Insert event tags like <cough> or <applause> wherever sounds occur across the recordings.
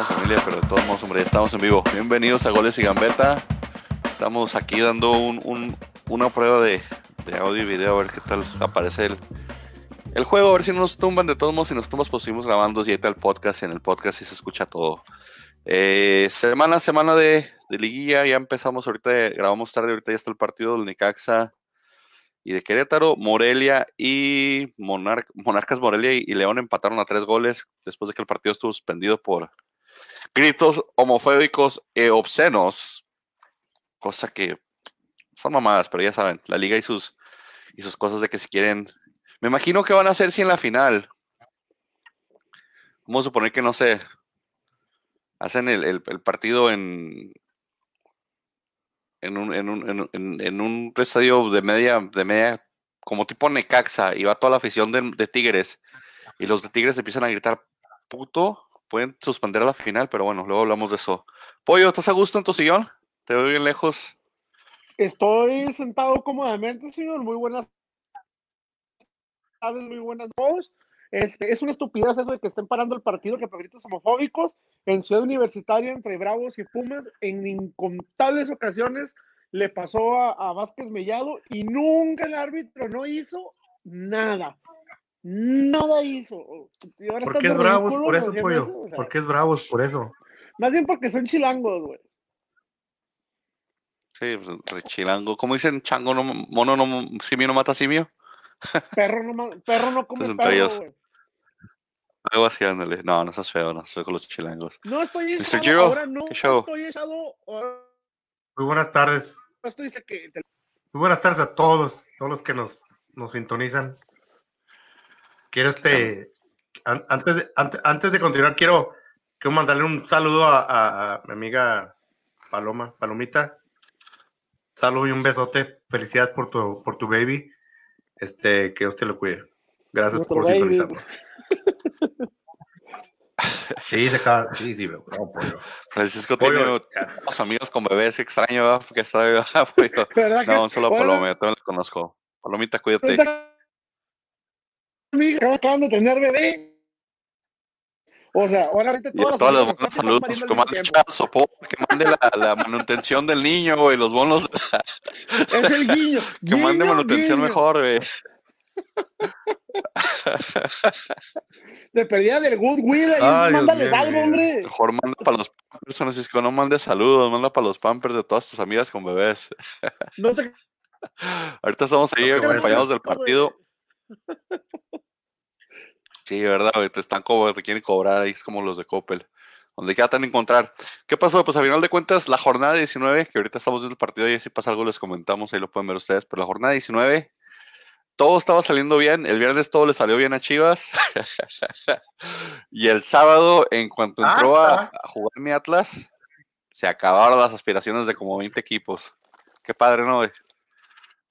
estamos familia, pero de todos modos, hombre, ya estamos en vivo. Bienvenidos a Goles y Gambeta. Estamos aquí dando un, una prueba de, audio y video, a ver qué tal aparece el, el juego, a ver si no nos tumban. De todos modos, si nos tumbas, pues seguimos grabando está el podcast. En el podcast y se escucha todo. Eh, semana, semana de, de, liguilla, ya empezamos ahorita, grabamos tarde, ahorita ya está el partido del Necaxa y de Querétaro, Morelia y Monarcas Morelia y, León empataron a tres goles después de que el partido estuvo suspendido por gritos homofóbicos e obscenos, cosa que son mamadas, pero ya saben, la liga y sus, y sus cosas de que si quieren, me imagino que van a hacer si en la final, vamos a suponer que no sé, hacen el partido en, en un, en un, en, en un estadio de media, de media, como tipo Necaxa, y va toda la afición de, Tigres, y los de Tigres empiezan a gritar puto, pueden suspender la final, pero bueno, luego hablamos de eso. Pollo, ¿estás a gusto en tu sillón? Te veo bien lejos. Estoy sentado cómodamente, señor. Muy buenas tardes, muy buenas noches. Este, es una estupidez eso de que estén parando el partido que gritos homofóbicos en Ciudad Universitaria entre Bravos y Pumas. En incontables ocasiones le pasó a, Vázquez Mellado y nunca el árbitro no hizo nada. Nada hizo. ¿Por qué es bravos por eso, pollo? ¿Por qué es bravos por eso? Más bien porque son chilangos, güey. Sí, pues, chilango. ¿Cómo dicen? Chango no, mono no, simio no mata simio. Perro no, perro no come perro, güey. Algo así, ándale. No, no estás feo, no soy con los chilangos. No estoy echado, ahora no estoy echado. Muy buenas tardes. Esto dice que... Muy buenas tardes a todos, todos los que nos, nos sintonizan. Quiero este, antes de, antes, de continuar, quiero, quiero mandarle un saludo a, a, mi amiga Paloma, Palomita. Saludo y un besote. Felicidades por tu, por tu baby. Este, que usted lo cuide. Gracias por sintonizarnos. <laughs> Sí, se acaba. Sí, sí, no, pollo. Francisco tiene los amigos con bebés extraño, que está <laughs> pollo. No, un solo Paloma, yo también lo conozco. Palomita, cuídate. Amiga, acaban de tener bebé. O sea, ahora ahorita todas, todas las buenas saludos, que mande soporte, que mande la, la, manutención del niño, güey, los bonos. <laughs> Es el guiño. <laughs> que mande manutención mejor, güey. <laughs> De perdida del Goodwill, mándales algo, hombre. Mejor manda para los Pampers, Francisco, no mande saludos, manda para los Pampers de todas tus amigas con bebés. No sé. Ahorita estamos ahí acompañados del partido. Sí, verdad, te están cobrando, te quieren cobrar ahí, es como los de Coppel. Donde queda tan encontrar. ¿Qué pasó? Pues a final de cuentas, la jornada 19, que ahorita estamos viendo el partido y si pasa algo les comentamos, ahí lo pueden ver ustedes, pero la jornada 19 todo estaba saliendo bien. El viernes todo le salió bien a Chivas. <laughs> y el sábado, en cuanto entró a, jugar mi Atlas, se acabaron las aspiraciones de como 20 equipos. Qué padre, ¿no?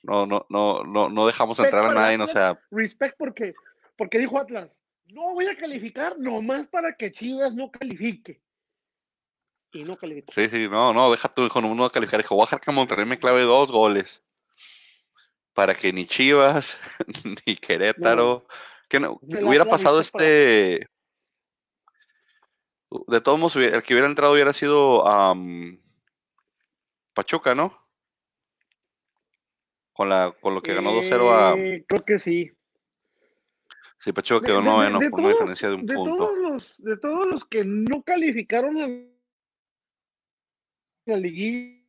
No, no, no, no, no dejamos entrar a nadie, o sea. Respect porque, porque dijo Atlas, no voy a calificar nomás para que Chivas no califique. Y no calificó. Sí, sí, no, no, deja tu hijo, no, no calificar. Dijo, voy a dejar que Monterrey me clave dos goles para que ni Chivas, <laughs> ni Querétaro, que no, hubiera pasado este... De todos modos, el que hubiera entrado hubiera sido Pachuca, ¿no? Con, la, con lo que ganó 2-0 a... Eh, creo que sí. Sí, Pachuca quedó noveno por una diferencia de un de punto. Todos los, de todos los que no calificaron a la liguilla,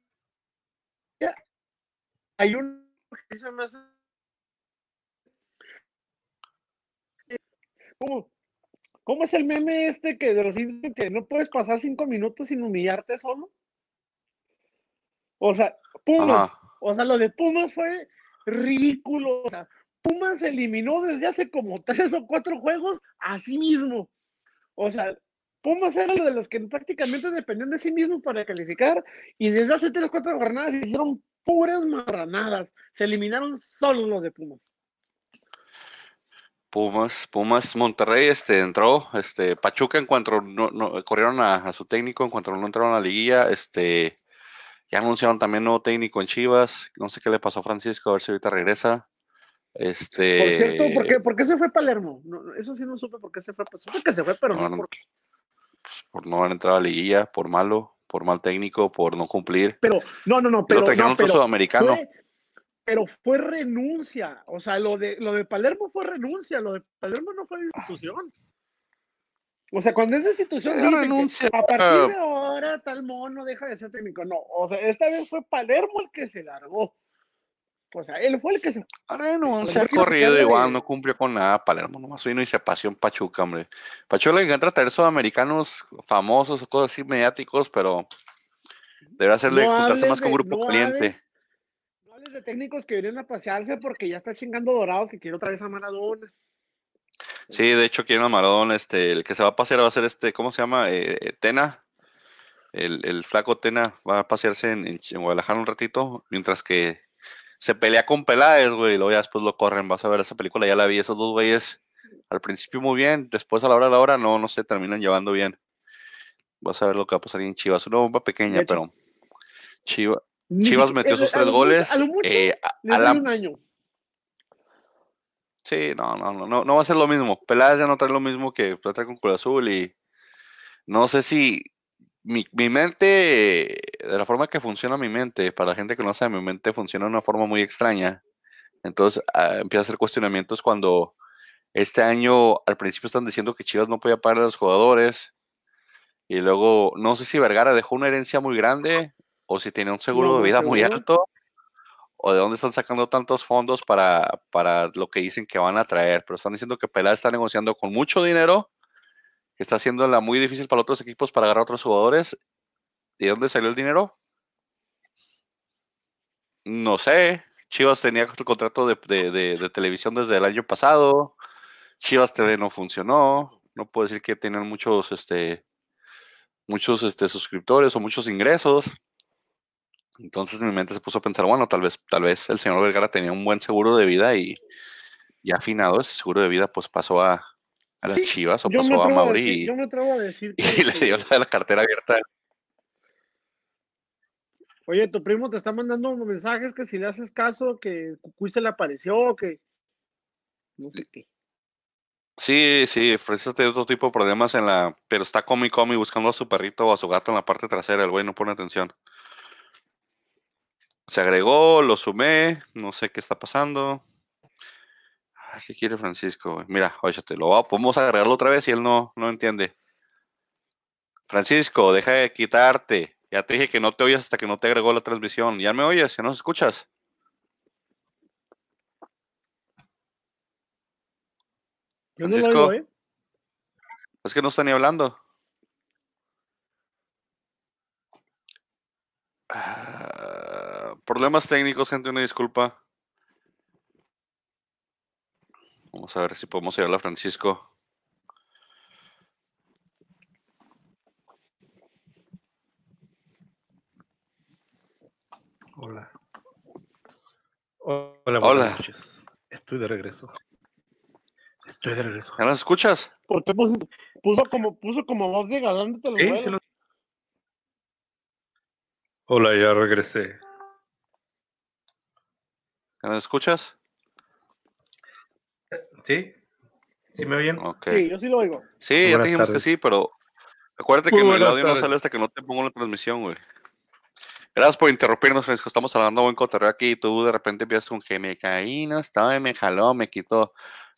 hay un ¿Cómo? ¿Cómo es el meme este que de los que no puedes pasar cinco minutos sin humillarte solo? O sea, Pumas, o sea, lo de Pumas fue ridículo. O sea, Pumas se eliminó desde hace como <laughs> tres o cuatro juegos a sí mismo. O sea, Pumas era de los que prácticamente dependían de sí mismo para calificar y desde hace tres o cuatro jornadas hicieron puras marranadas. Se eliminaron solo los de Pumas. Pumas, Pumas, Monterrey, este, entró, este, Pachuca en cuanto no, no corrieron a, su técnico, en cuanto no entraron a la liguilla, este, ya anunciaron también nuevo técnico en Chivas, no sé qué le pasó a Francisco, a ver si ahorita regresa. Este... Por cierto, ¿por qué, ¿por qué se fue Palermo? eso sí no supe por qué se fue, supe que se fue, pero no, por qué. pues, por no haber entrado a la liguilla, por malo, por mal técnico, por no cumplir. Pero, no, no, no, pero. Lo trajeron no, pero sudamericano. fue- pero fue renuncia. O sea, lo de, lo de Palermo fue renuncia. Lo de Palermo no fue institución. O sea, cuando es de institución, que a partir de ahora tal mono deja de ser técnico. No, o sea, esta vez fue Palermo el que se largó. O sea, él fue el que se. Renuncia, ha Pues quiero corrido igual, no cumplió con nada. Palermo nomás vino y se paseó en Pachuca, hombre. Pachuca le encanta traer sudamericanos famosos o cosas así mediáticos, pero deberá hacerle No juntarse más con de- grupo no caliente. hables- No hables de técnicos que vienen a pasearse porque ya está chingando dorados que quiero traer a Maradona. Sí, de hecho, quieren a Maradona, este, el que se va a pasear va a ser este, ¿cómo se llama? Eh, eh, Tena. El, el flaco Tena va a pasearse en, en en Guadalajara un ratito, mientras que se pelea con Peláez, güey, y luego ya después lo corren. Vas a ver esa película, ya la vi, esos dos güeyes al principio muy bien, después a la hora de la hora no, no se terminan llevando bien. Vas a ver lo que va a pasar en Chivas, una bomba pequeña, pero Chivas siquiera- metió a sus tres goles. A lo mucho eh, a- le a doy la- un año. Sí, no, no, no, no, no va a ser lo mismo. Peláez ya no trae lo mismo que trae con Cruz Azul y no sé si mi, mi mente, de la forma que funciona mi mente, para la gente que no sabe, mi mente funciona de una forma muy extraña. Entonces ah, empieza a hacer cuestionamientos cuando este año al principio están diciendo que Chivas no podía pagar a los jugadores y luego no sé si Vergara dejó una herencia muy grande o si tenía un seguro No, de vida muy alto o de dónde están sacando tantos fondos para, para lo que dicen que van a traer, pero están diciendo que Peláez está negociando con mucho dinero, que está haciéndola muy difícil para otros equipos para agarrar a otros jugadores. ¿Y de dónde salió el dinero? No sé. Chivas tenía el contrato de, de- de- de televisión desde el año pasado. Chivas TV no funcionó. No puedo decir que tenían muchos, este, muchos este, suscriptores o muchos ingresos. Entonces mi mente se puso a pensar, bueno, tal vez, tal vez el señor Vergara tenía un buen seguro de vida y ya afinado ese seguro de vida, pues pasó a, a las Sí, Chivas o pasó a Mauri decir, y, yo me atrevo a decir <laughs> que, y le dio la, la cartera abierta. oye, tu primo te está mandando unos mensajes que si le haces caso, que Cucuy se le apareció, que no sé qué. Sí, sí, Fresa tiene otro tipo de problemas en la, pero está comi comi buscando a su perrito o a su gato en la parte trasera, el güey no pone atención. Se agregó, lo sumé, no sé qué está pasando. Ay, ¿Qué quiere Francisco? Mira, óyate, lo va- podemos agregarlo otra vez y él no, no entiende. Francisco, deja de quitarte. Ya te dije que no te oyes hasta que no te agregó la transmisión. ¿Ya me oyes? ¿Ya nos escuchas? Yo no lo Francisco. oigo, ¿eh? Es que no está ni hablando. Ah, problemas técnicos, gente, una disculpa. Vamos a ver si podemos llegar a Francisco. Hola. Hola, Hola. buenas noches. Estoy de regreso. Estoy de regreso. ¿Ya nos escuchas? ¿Por qué puso, puso como, puso como voz de galán de telenovela? Hola, ya regresé. ¿Ya nos escuchas? sí, sí me oyen. Sí, yo sí lo oigo. Sí, ya te dijimos tardes. que sí, pero acuérdate Muy que en el audio no tardes. sale hasta que no te pongo la transmisión, güey. Gracias por interrumpirnos, Francisco. Estamos hablando buen cotorreo aquí y tú de repente empiezas un que me caí, no estaba, y me jaló, me quitó.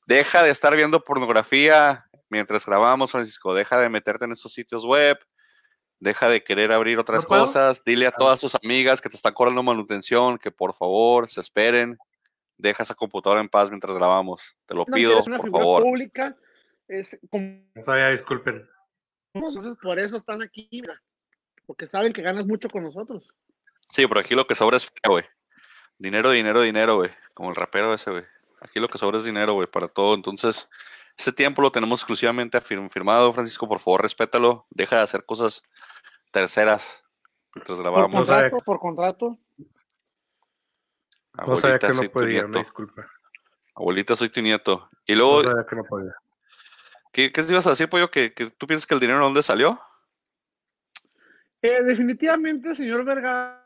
Deja de estar viendo pornografía mientras grabamos, Francisco. Deja de meterte en esos sitios web. Deja de querer abrir otras cosas. Dile a todas tus amigas que te están cobrando manutención que por favor se esperen. Deja esa computadora en paz mientras grabamos. Te lo No, pido, eres una por favor. pública. Es como, Todavía disculpen. entonces por eso están aquí, mira. Porque saben que ganas mucho con nosotros. Sí, pero aquí lo que sobra es güey. Dinero, dinero, dinero, güey. Como el rapero ese, güey. Aquí lo que sobra es dinero, güey, para todo. Entonces, este tiempo lo tenemos exclusivamente firmado, Francisco. Por favor, respétalo. Deja de hacer cosas terceras mientras Por grabamos. Sabe- contrato, por contrato. No sabía Abuelita, que no soy tu podía, nieto. disculpa. Abuelita, soy tu nieto. Y No luego, sabía que no podía. ¿qué, qué te ibas a decir, Pollo? ¿Que, que tú piensas que el dinero de dónde salió? Eh, definitivamente, señor Vergara,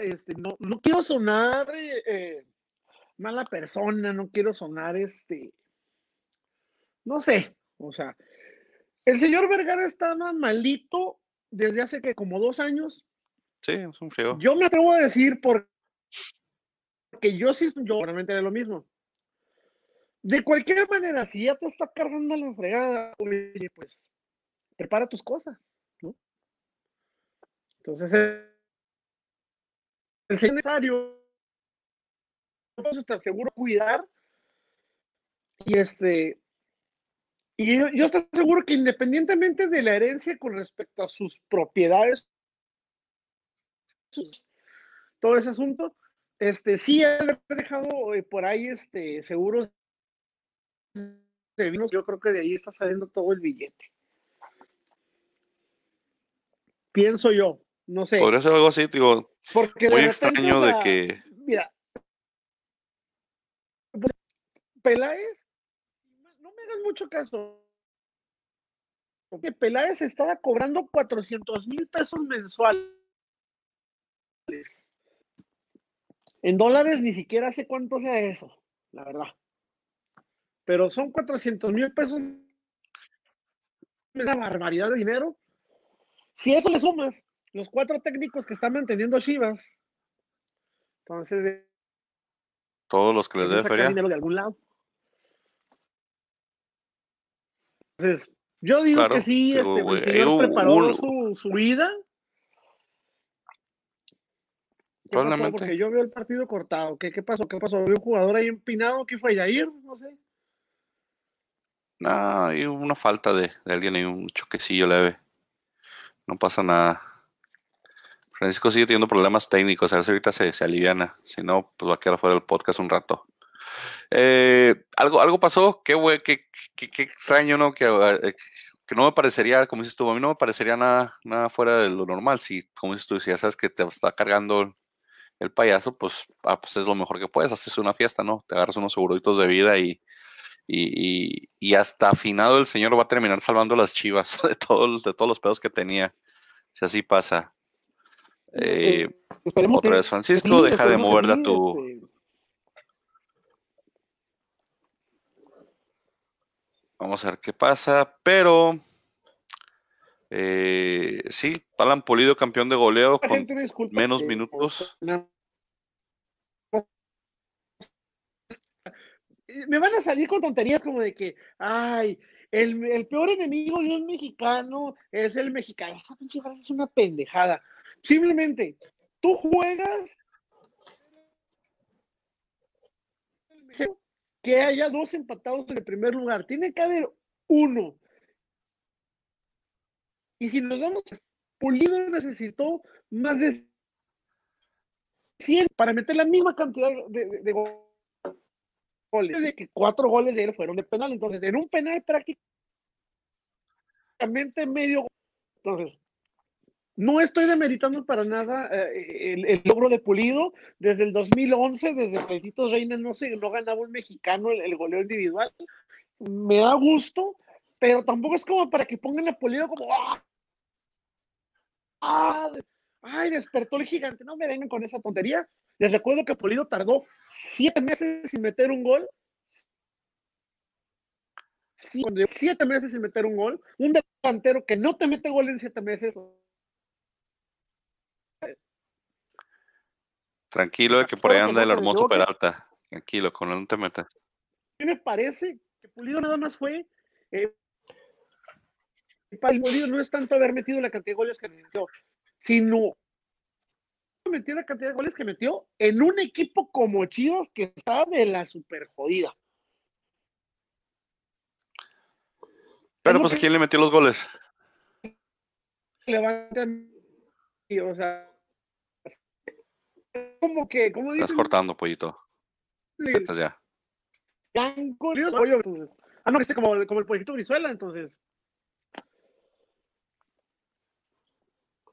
este, no, no quiero sonar eh, eh, mala persona, no quiero sonar este, no sé, o sea, El señor Vergara estaba malito desde hace que como dos años. Sí, es un frío. Yo me atrevo a decir porque yo sí, yo realmente era lo mismo. De cualquier manera, si ya te está cargando la fregada, oye, pues prepara tus cosas, ¿no? Entonces, el señor necesario, te seguro cuidar y este y yo, estoy seguro que independientemente de la herencia con respecto a sus propiedades, todo ese asunto, este, sí ha dejado eh, por ahí este, seguros de vinos. Yo creo que de ahí está saliendo todo el billete. Pienso yo, no sé. Podría ser algo así, digo, Porque muy extraño de que... Mira, Peláez mucho caso. Que Peláez estaba cobrando 400 mil pesos mensuales. En dólares ni siquiera sé cuánto sea eso, la verdad. Pero son 400 mil pesos. Una barbaridad de dinero. Si eso le sumas los cuatro técnicos que están manteniendo Chivas, entonces. Todos los que les dé feria. dinero de algún lado. Entonces, yo digo que sí, este, el señor preparó su, su, vida. Probablemente. Porque yo veo el partido cortado. ¿Qué, ¿Qué pasó? ¿Qué pasó? ¿Vio un jugador ahí empinado? ¿Qué fue? ¿Yair? No sé. No, hay una falta de, de alguien hay un choquecillo leve. No pasa nada. Francisco sigue teniendo problemas técnicos, a ver si ahorita se, se aliviana. Si no, pues va a quedar fuera del podcast un rato. Eh, algo, algo pasó, qué, qué, qué, extraño, ¿no? Que, eh, que no me parecería, como dices tú, a mí no me parecería nada, nada fuera de lo normal. Si, como dices tú, si ya sabes que te está cargando el payaso, pues, ah, pues es lo mejor que puedes, haces una fiesta, ¿no? Te agarras unos seguritos de vida y, y, y, hasta afinado el señor va a terminar salvando las chivas <laughs> de, todos de todos los pedos que tenía. Si así pasa. Eh, otra vez, Francisco, deja de moverle a tu, este, Vamos a ver qué pasa, pero eh, sí, Alan Polido campeón de goleo con menos minutos. Me van a salir con tonterías como de que, ay, el, peor enemigo de un mexicano es el mexicano. Esa pinche frase es una pendejada. Simplemente, tú juegas que haya dos empatados en el primer lugar. Tiene que haber uno. Y si nos vamos, Pulido necesitó más de 100 para meter la misma cantidad de, goles. De que cuatro goles de él fueron de penal. Entonces, en un penal prácticamente medio. Entonces, no estoy demeritando para nada eh, el, logro de Pulido. Desde el 2011, desde Petitos Reina, no, se, no ganaba un mexicano el, goleo individual. Me da gusto, pero tampoco es como para que pongan a Pulido como. ¡Ah! ¡Ah! ¡Ay, despertó el gigante! No me vengan con esa tontería. Les recuerdo que Pulido tardó siete meses sin meter un gol. Siete meses sin meter un gol. Un delantero que no te mete gol en siete meses Tranquilo, de que por ahí anda el hermoso Peralta. Tranquilo, con él no te metas. Me parece que Pulido nada más fue. Eh, Pulido no es tanto haber metido la cantidad de goles que metió, sino metió la cantidad de goles que metió en un equipo como Chivas que está de la super jodida. Pero pues a quién le metió los goles. Levanta, o sea, como que, como Estás cortando, pollito. Estás ya. Ah, no, que esté como, como el pollito Brizuela, entonces.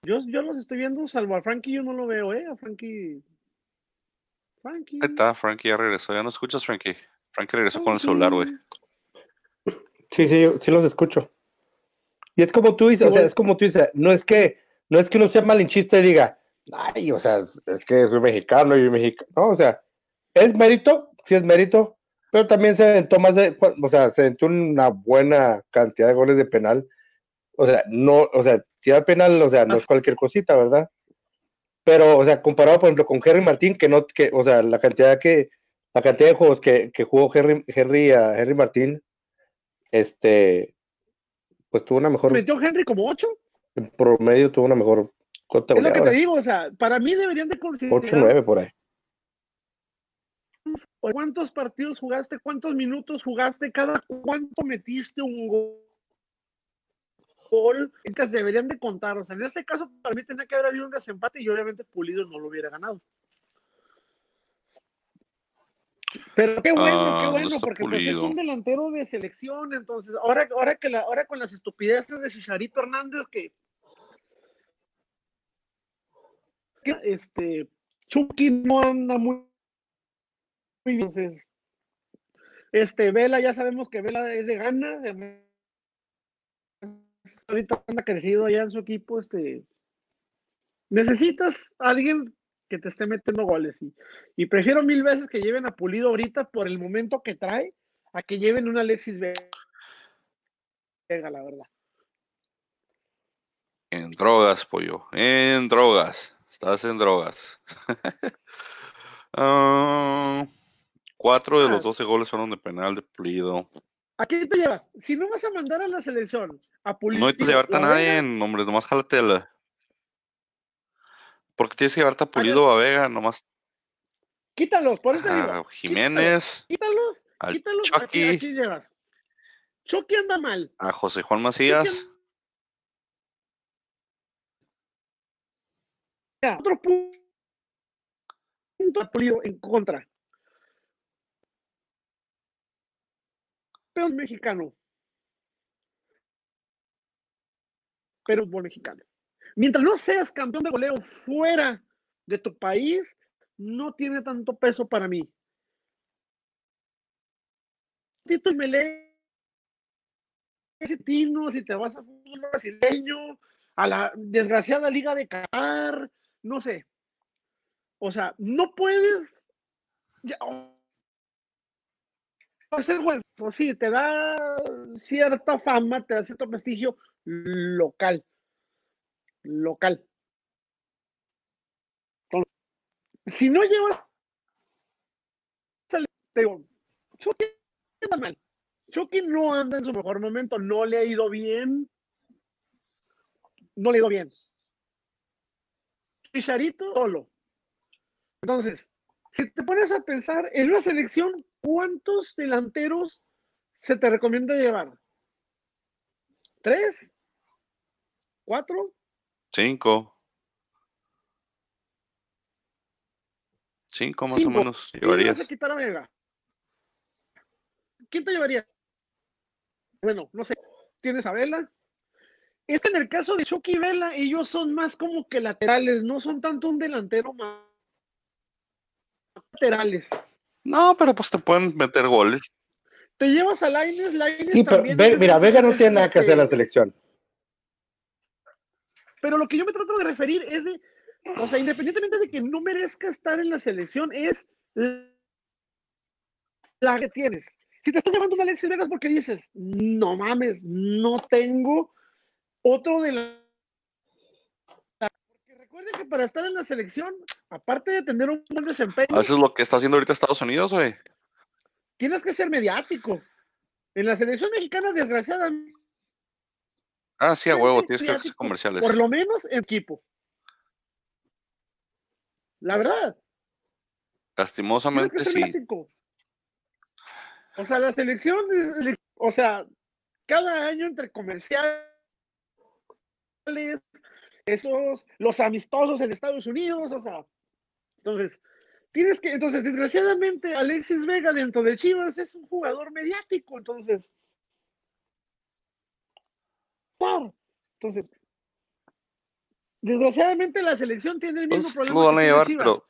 Yo, yo los estoy viendo, salvo a Frankie, yo no lo veo, ¿eh? A Frankie. Frankie. Ahí está, Frankie ya regresó. Ya no escuchas, Frankie. Frankie regresó con el celular, güey. Sí, sí, sí los escucho. Y es como tú dices, o sea, es como tú dices, no es que, no es que uno sea malinchista y diga, ay, o sea, es que soy mexicano y mexicano, no, o sea, es mérito, sí es mérito, pero también se aventó más de, o sea, se aventó una buena cantidad de goles de penal O sea, no, o sea, si da penal, o sea, no es cualquier cosita, ¿verdad? Pero, o sea, comparado, por ejemplo, con Henry Martín, que no, que, o sea, la cantidad que, la cantidad de juegos que, que jugó Henry, Henry a Henry Martín, este, pues tuvo una mejor. ¿Metió Henry como 8? En promedio tuvo una mejor Es lo que te digo, o sea, para mí deberían de considerar. 8 9 por ahí. ¿Cuántos partidos jugaste? ¿Cuántos minutos jugaste? ¿Cada cuánto metiste un gol? Entonces deberían de contar. O sea, en este caso, para mí tenía que haber habido un desempate y obviamente Pulido no lo hubiera ganado. Pero qué bueno, qué ah, bueno, porque pues, es un delantero de selección, entonces, ahora, ahora que la, ahora con las estupideces de Chicharito Hernández que este Chucky no anda muy entonces, este, Vela, ya sabemos que Vela es de gana. Ahorita anda crecido allá en su equipo. Este, necesitas a alguien que te esté metiendo goles. Y, y, prefiero mil veces que lleven a Pulido ahorita por el momento que trae a que lleven un Alexis Vega, la verdad. En drogas, pollo. En drogas. Estás en drogas. uh... <laughs> Cuatro de los ah. doce goles fueron de penal de Pulido. ¿A qué te llevas? Si no vas a mandar a la selección a Pulido. No hay que llevarte a nadie, en hombre, nomás la. Porque tienes que llevarte a Pulido o a Vega, nomás. Quítalos, por eso a Jiménez. Quítalos, quítalos. Chucky. Aquí, llevas. Chucky anda mal. A José Juan Macías. Otro punto a Pulido en contra. campeón mexicano. Pero fútbol mexicano. Mientras no seas campeón de goleo fuera de tu país, no tiene tanto peso para mí. Si tú me lees ese tino, si te vas a fútbol brasileño, a la desgraciada liga de Qatar, no sé. O sea, no puedes. Ya, ser bueno, pues sí, te da cierta fama, te da cierto prestigio local. Local. si no llevas, te digo, Chucky anda mal. Chucky no anda en su mejor momento, no le ha ido bien. No le ha ido bien. Chicharito solo. Entonces, si te pones a pensar en una selección, ¿cuántos delanteros se te recomienda llevar? ¿Tres? ¿Cuatro? Cinco. Cinco más o menos llevarías. ¿Quién quitar a Vega? ¿Quién te llevaría? Bueno, no sé. ¿Tienes a Vela? Es que en el caso de Chucky y Vela, ellos son más como que laterales, no son tanto un delantero más laterales. No, pero pues te pueden meter goles. Te llevas a Laines, Laines Sí, pero mira, Vega no tiene nada que hacer en la selección. Pero lo que yo me trato de referir es de, o sea, independientemente de que no merezca estar en la selección, es la que tienes. Si te estás llevando a Alexis Vegas porque dices, no mames, no tengo otro de la Recuerden que para estar en la selección, aparte de tener un buen desempeño. Eso es lo que está haciendo ahorita Estados Unidos, güey. Tienes que ser mediático. En la selección mexicana, desgraciadamente. Ah, sí, a huevo, tienes que hacer comerciales. Por lo menos en equipo. La verdad. Lastimosamente, sí. O sea, la selección, o sea, cada año entre comerciales, esos, los amistosos en Estados Unidos, o sea, entonces, tienes que, entonces, desgraciadamente, Alexis Vega dentro de Chivas es un jugador mediático, entonces, entonces, desgraciadamente la selección tiene el mismo pues, problema. Chivas.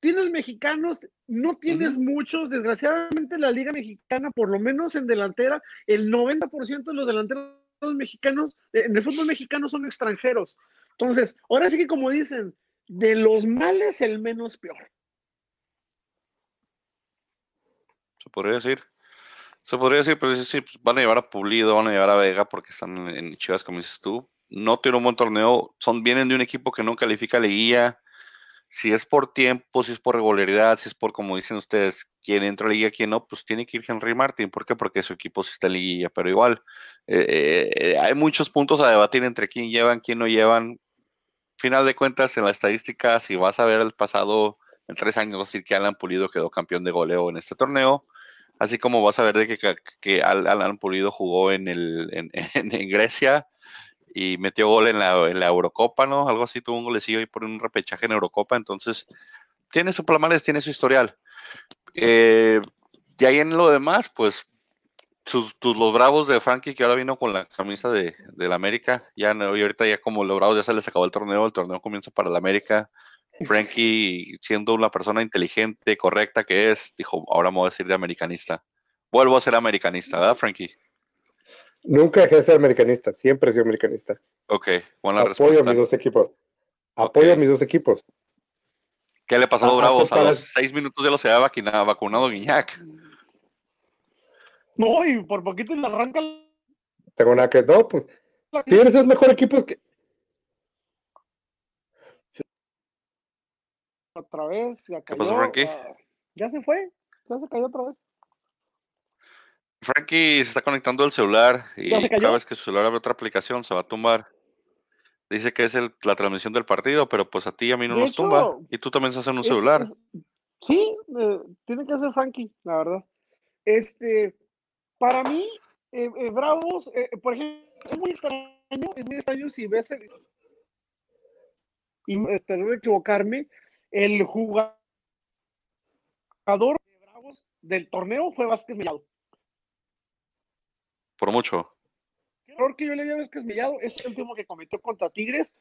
Tienes mexicanos, no tienes muchos, desgraciadamente la liga mexicana, por lo menos en delantera, el 90% de los delanteros mexicanos, en el fútbol mexicano son extranjeros. Entonces, ahora sí que como dicen, de los males el menos peor. Se podría decir. Se podría decir, pero sí, pues, van a llevar a Pulido, van a llevar a Vega porque están en, Chivas, como dices tú. No tiene un buen torneo, son, vienen de un equipo que no califica liguilla. Si es por tiempo, si es por regularidad, si es por, como dicen ustedes, quién entra a liguilla, quién no, pues tiene que ir Henry Martin. ¿Por qué? Porque su equipo sí está en liguilla, pero igual, eh, eh, hay muchos puntos a debatir entre quién llevan, quién no llevan. Final de cuentas, en la estadística, si vas a ver el pasado, en tres años, decir que Alan Pulido quedó campeón de goleo en este torneo Así como vas a ver de que, que Alan Pulido jugó en, el, en, <laughs> Grecia y metió gol en la, Eurocopa, ¿no? Algo así, tuvo un golecillo ahí por un repechaje en Eurocopa. Entonces, tiene su palmarés, tiene su historial. Eh, de ahí en lo demás, pues sus, los bravos de Frankie, que ahora vino con la camisa de, la América, ya y ahorita ya como los bravos ya se les acabó el torneo, el torneo comienza para la América. Frankie, siendo una persona inteligente, correcta que es, dijo, ahora me voy a decir de americanista. Vuelvo a ser americanista, ¿verdad, Frankie? Nunca dejé de ser americanista, siempre he sido americanista. Ok, buena respuesta. Apoyo a mis dos equipos. Apoyo a mis dos equipos. ¿Qué le pasó a Bravos? A los seis minutos ya lo se había vacunado, vacunado Guiñac. No, y por poquito le arranca. Tengo nada que. No, pues. Tienes el mejor equipo que. otra vez, ya cayó. ¿Qué pasó, Frankie? Ya se fue, ya se cayó otra vez. Frankie se está conectando al celular y cada vez que su celular abre otra aplicación se va a tumbar. Dice que es el, la transmisión del partido, pero pues a ti y a mí no nos tumba. Y tú también estás en un celular. sí, eh, tiene que ser Frankie, la verdad. Este, para mí, eh, eh, Bravos, por ejemplo, es muy extraño, es muy extraño si ves el, y espero equivocarme, el jugador de Bravos del torneo fue Vázquez Mellado. Por mucho. El error que yo le di a Vázquez Mellado es el último que cometió contra Tigres.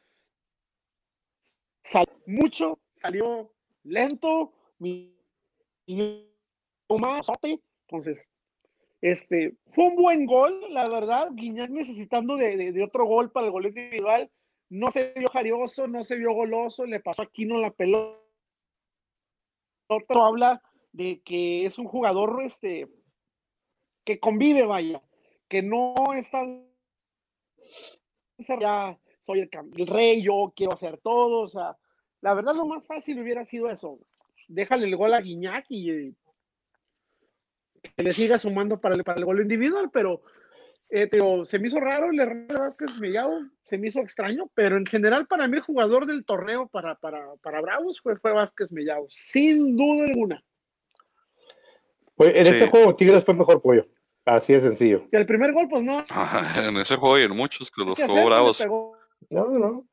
Salió mucho, salió lento, más, entonces, este, fue un buen gol, la verdad. Guiñac necesitando de, de, otro gol para el gol individual. No se vio jarioso, no se vio goloso, le pasó a Quino la pelota otro habla de que es un jugador este, que convive, vaya, que no está ya soy el, rey, yo quiero hacer todo, o sea, la verdad lo más fácil hubiera sido eso, déjale el gol a Guiñac y que le siga sumando para el, para el gol individual, pero eh, se me hizo raro el error de Vázquez Mellado, se me hizo extraño, pero en general para mí el jugador del torneo para, para, para Bravos fue, fue Vázquez Mellado, sin duda alguna. Pues en este juego Tigres fue mejor pollo, así de sencillo. Y el primer gol, pues no. <laughs> en ese juego y en muchos que los jugó Bravos. No, no.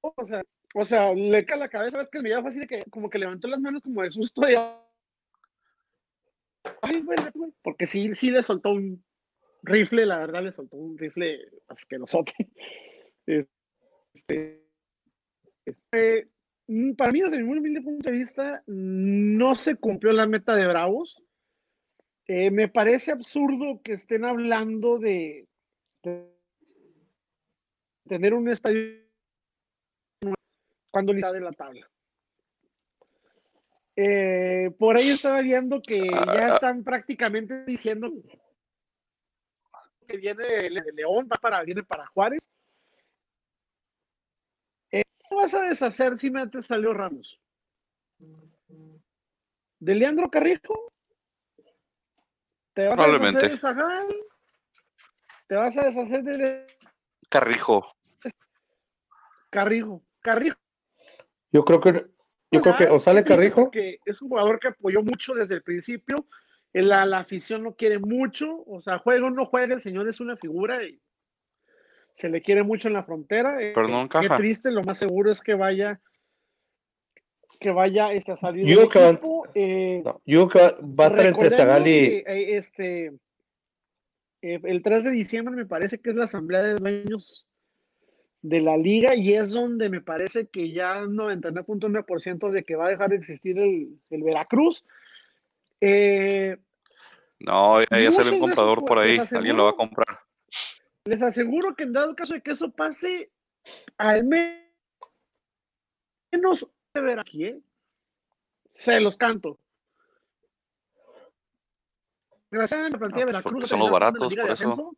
O sea, o sea, le cae la cabeza, Vázquez Mellado fue así de que como que levantó las manos como de susto de... Ay, porque sí, sí le soltó un rifle, la verdad le soltó un rifle asquerosote. <laughs> Este, eh, para mí, desde mi muy humilde punto de vista, no se cumplió la meta de Bravos. Eh, me parece absurdo que estén hablando de, tener un estadio cuando está de la tabla. Eh, por ahí estaba viendo que ya están prácticamente diciendo que viene León, va para, viene para Juárez. Eh, ¿Qué vas a deshacer si metes a Leo Ramos? ¿De Leandro Carrijo? ¿Te vas a deshacer de? ¿Te vas a deshacer de Carrijo? Carrijo, Carrijo. Yo creo que yo creo que o sale Carrijo. Que es un jugador que apoyó mucho desde el principio la, la, afición lo quiere mucho, o sea, juega o no juega, el señor es una figura y se le quiere mucho en la frontera. Eh, Perdón, Qué triste, lo más seguro es que vaya que vaya este, a salir yo que eh, yo que va, a estar entre Zagal y eh, este el 3 de diciembre me parece que es la asamblea de dueños de la liga y es donde me parece que ya 99.9% de que va a dejar de existir el, el Veracruz eh, no, ya sale un comprador por ahí, alguien lo va a comprar. Les aseguro que en dado caso de que eso pase, al menos de ver aquí, ¿eh? se los canto. desgraciadamente la plantilla de Ah, pues Veracruz porque no son los terminó jugando en la baratos, de por eso.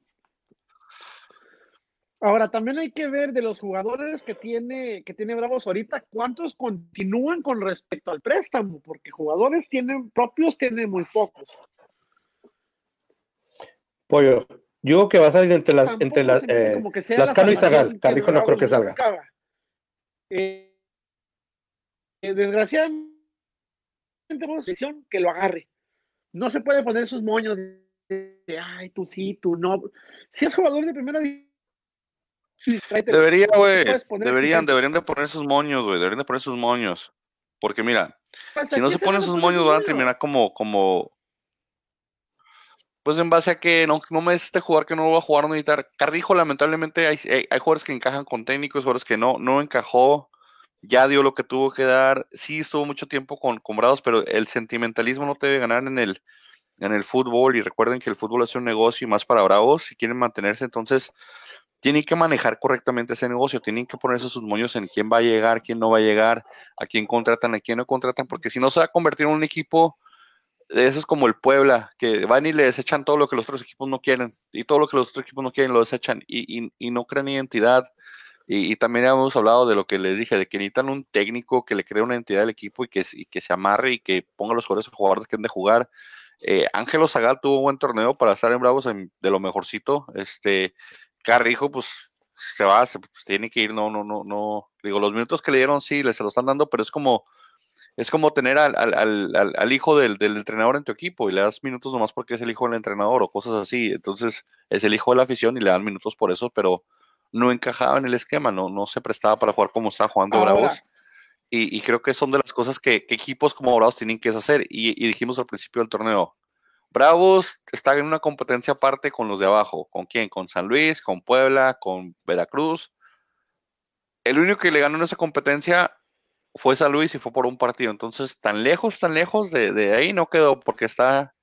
Ahora, también hay que ver de los jugadores que tiene, que tiene Bravos ahorita, cuántos continúan con respecto al préstamo, porque jugadores tienen propios, tienen muy pocos. Pollo. Yo creo que va a salir entre las, Tampoco entre las, eh, como que sea Lascano la y Zagal. Carrijo no creo que salga. eh, desgraciadamente, una selección que lo agarre. No se puede poner sus moños de, ay, tú sí, tú no. Si es jugador de primera. Debería, güey. Deberían, deberían de poner sus moños, güey. Deberían de poner sus moños. Porque mira, Pues si no se ponen sus moños, van a terminar como, como. Pues en base a que no, no me es este jugador que no va a jugar, no necesitar. Carrijo, lamentablemente, hay, hay, hay jugadores que encajan con técnicos, jugadores que no, no encajó. Ya dio lo que tuvo que dar. Sí estuvo mucho tiempo con, con Bravos, pero el sentimentalismo no te debe ganar en el, en el fútbol. Y recuerden que el fútbol es un negocio y más para Bravos si quieren mantenerse. Entonces, tienen que manejar correctamente ese negocio, tienen que ponerse sus moños en quién va a llegar, quién no va a llegar, a quién contratan, a quién no contratan, porque si no se va a convertir en un equipo de esos como el Puebla, que van y le desechan todo lo que los otros equipos no quieren, y todo lo que los otros equipos no quieren lo desechan, y, y, y no crean identidad. Y, y, también hemos hablado de lo que les dije, de que necesitan un técnico que le cree una identidad al equipo y que, y que se amarre y que ponga los jugadores jugar que han de jugar. Eh, Ángelo Zagal tuvo un buen torneo para estar en Bravos en, de lo mejorcito. Este, Carrijo, pues se va, se, pues, tiene que ir, no, no, no, no. Digo, los minutos que le dieron sí, le se lo están dando, pero es como, es como tener al hijo del, del, entrenador en tu equipo y le das minutos nomás porque es el hijo del entrenador o cosas así. Entonces, es el hijo de la afición y le dan minutos por eso, pero no encajaba en el esquema, no, no se prestaba para jugar como estaba jugando Ahora, Bravos. Y, y, creo que son de las cosas que, que equipos como Bravos tienen que hacer. Y, y dijimos al principio del torneo, Bravos está en una competencia aparte con los de abajo. ¿Con quién? Con San Luis, con Puebla, con Veracruz. El único que le ganó en esa competencia fue San Luis y fue por un partido. Entonces, tan lejos, tan lejos de, de ahí no quedó porque está,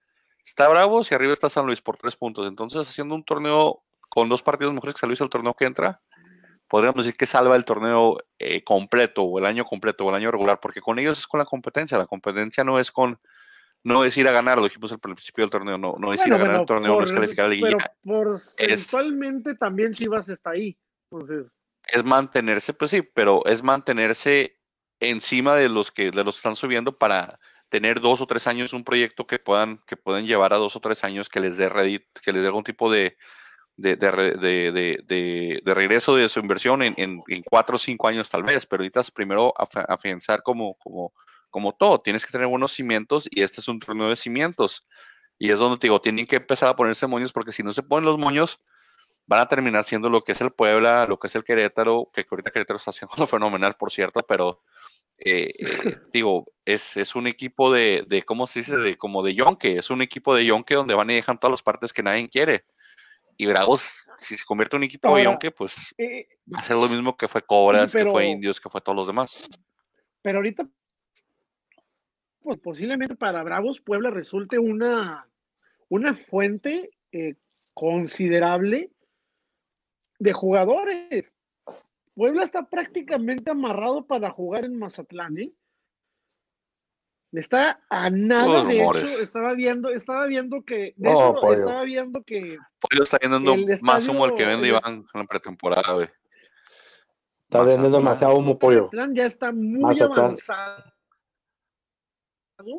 está Bravos y arriba está San Luis por tres puntos. Entonces, haciendo un torneo con dos partidos mejores que San Luis el torneo que entra, podríamos decir que salva el torneo eh, completo o el año completo o el año regular, porque con ellos es con la competencia. La competencia no es con no es ir a ganar, lo dijimos al principio del torneo, no, no es bueno, ir a ganar el torneo, por, no es calificar a la liguilla. Pero es, también Chivas está ahí. Entonces. Es mantenerse, pues sí, pero es mantenerse encima de los que de los están subiendo para tener dos o tres años un proyecto que puedan, que puedan llevar a dos o tres años que les dé Reddit, que les dé algún tipo de, de, de, de, regreso de su inversión en, en, en, cuatro o cinco años tal vez, pero necesitas primero afianzar como, como, como todo, tienes que tener buenos cimientos y este es un torneo de cimientos. Y es donde te digo, tienen que empezar a ponerse moños porque si no se ponen los moños, van a terminar siendo lo que es el Puebla, lo que es el Querétaro, que ahorita Querétaro está haciendo fenomenal, por cierto, pero eh, eh, <laughs> digo, es, es, un equipo de, de, ¿cómo se dice? De, como de yonque, es un equipo de yonque donde van y dejan todas las partes que nadie quiere. Y Bravos, si se convierte en un equipo Ahora, de yonque, pues eh, va a ser lo mismo que fue Cobras, pero, que fue Indios, que fue todos los demás. Pero ahorita, pues posiblemente para Bravos, Puebla resulte una, una fuente eh, considerable de jugadores. Puebla está prácticamente amarrado para jugar en Mazatlán, ¿eh? Está a nada, de rumores. hecho, estaba viendo, estaba viendo que, de No, hecho, pollo. estaba viendo que Pollo está vendiendo El más humo el que vende el Iván en la pretemporada, güey. Está vendiendo demasiado humo pollo. Mazatlán ya está muy Mazatlán. avanzado.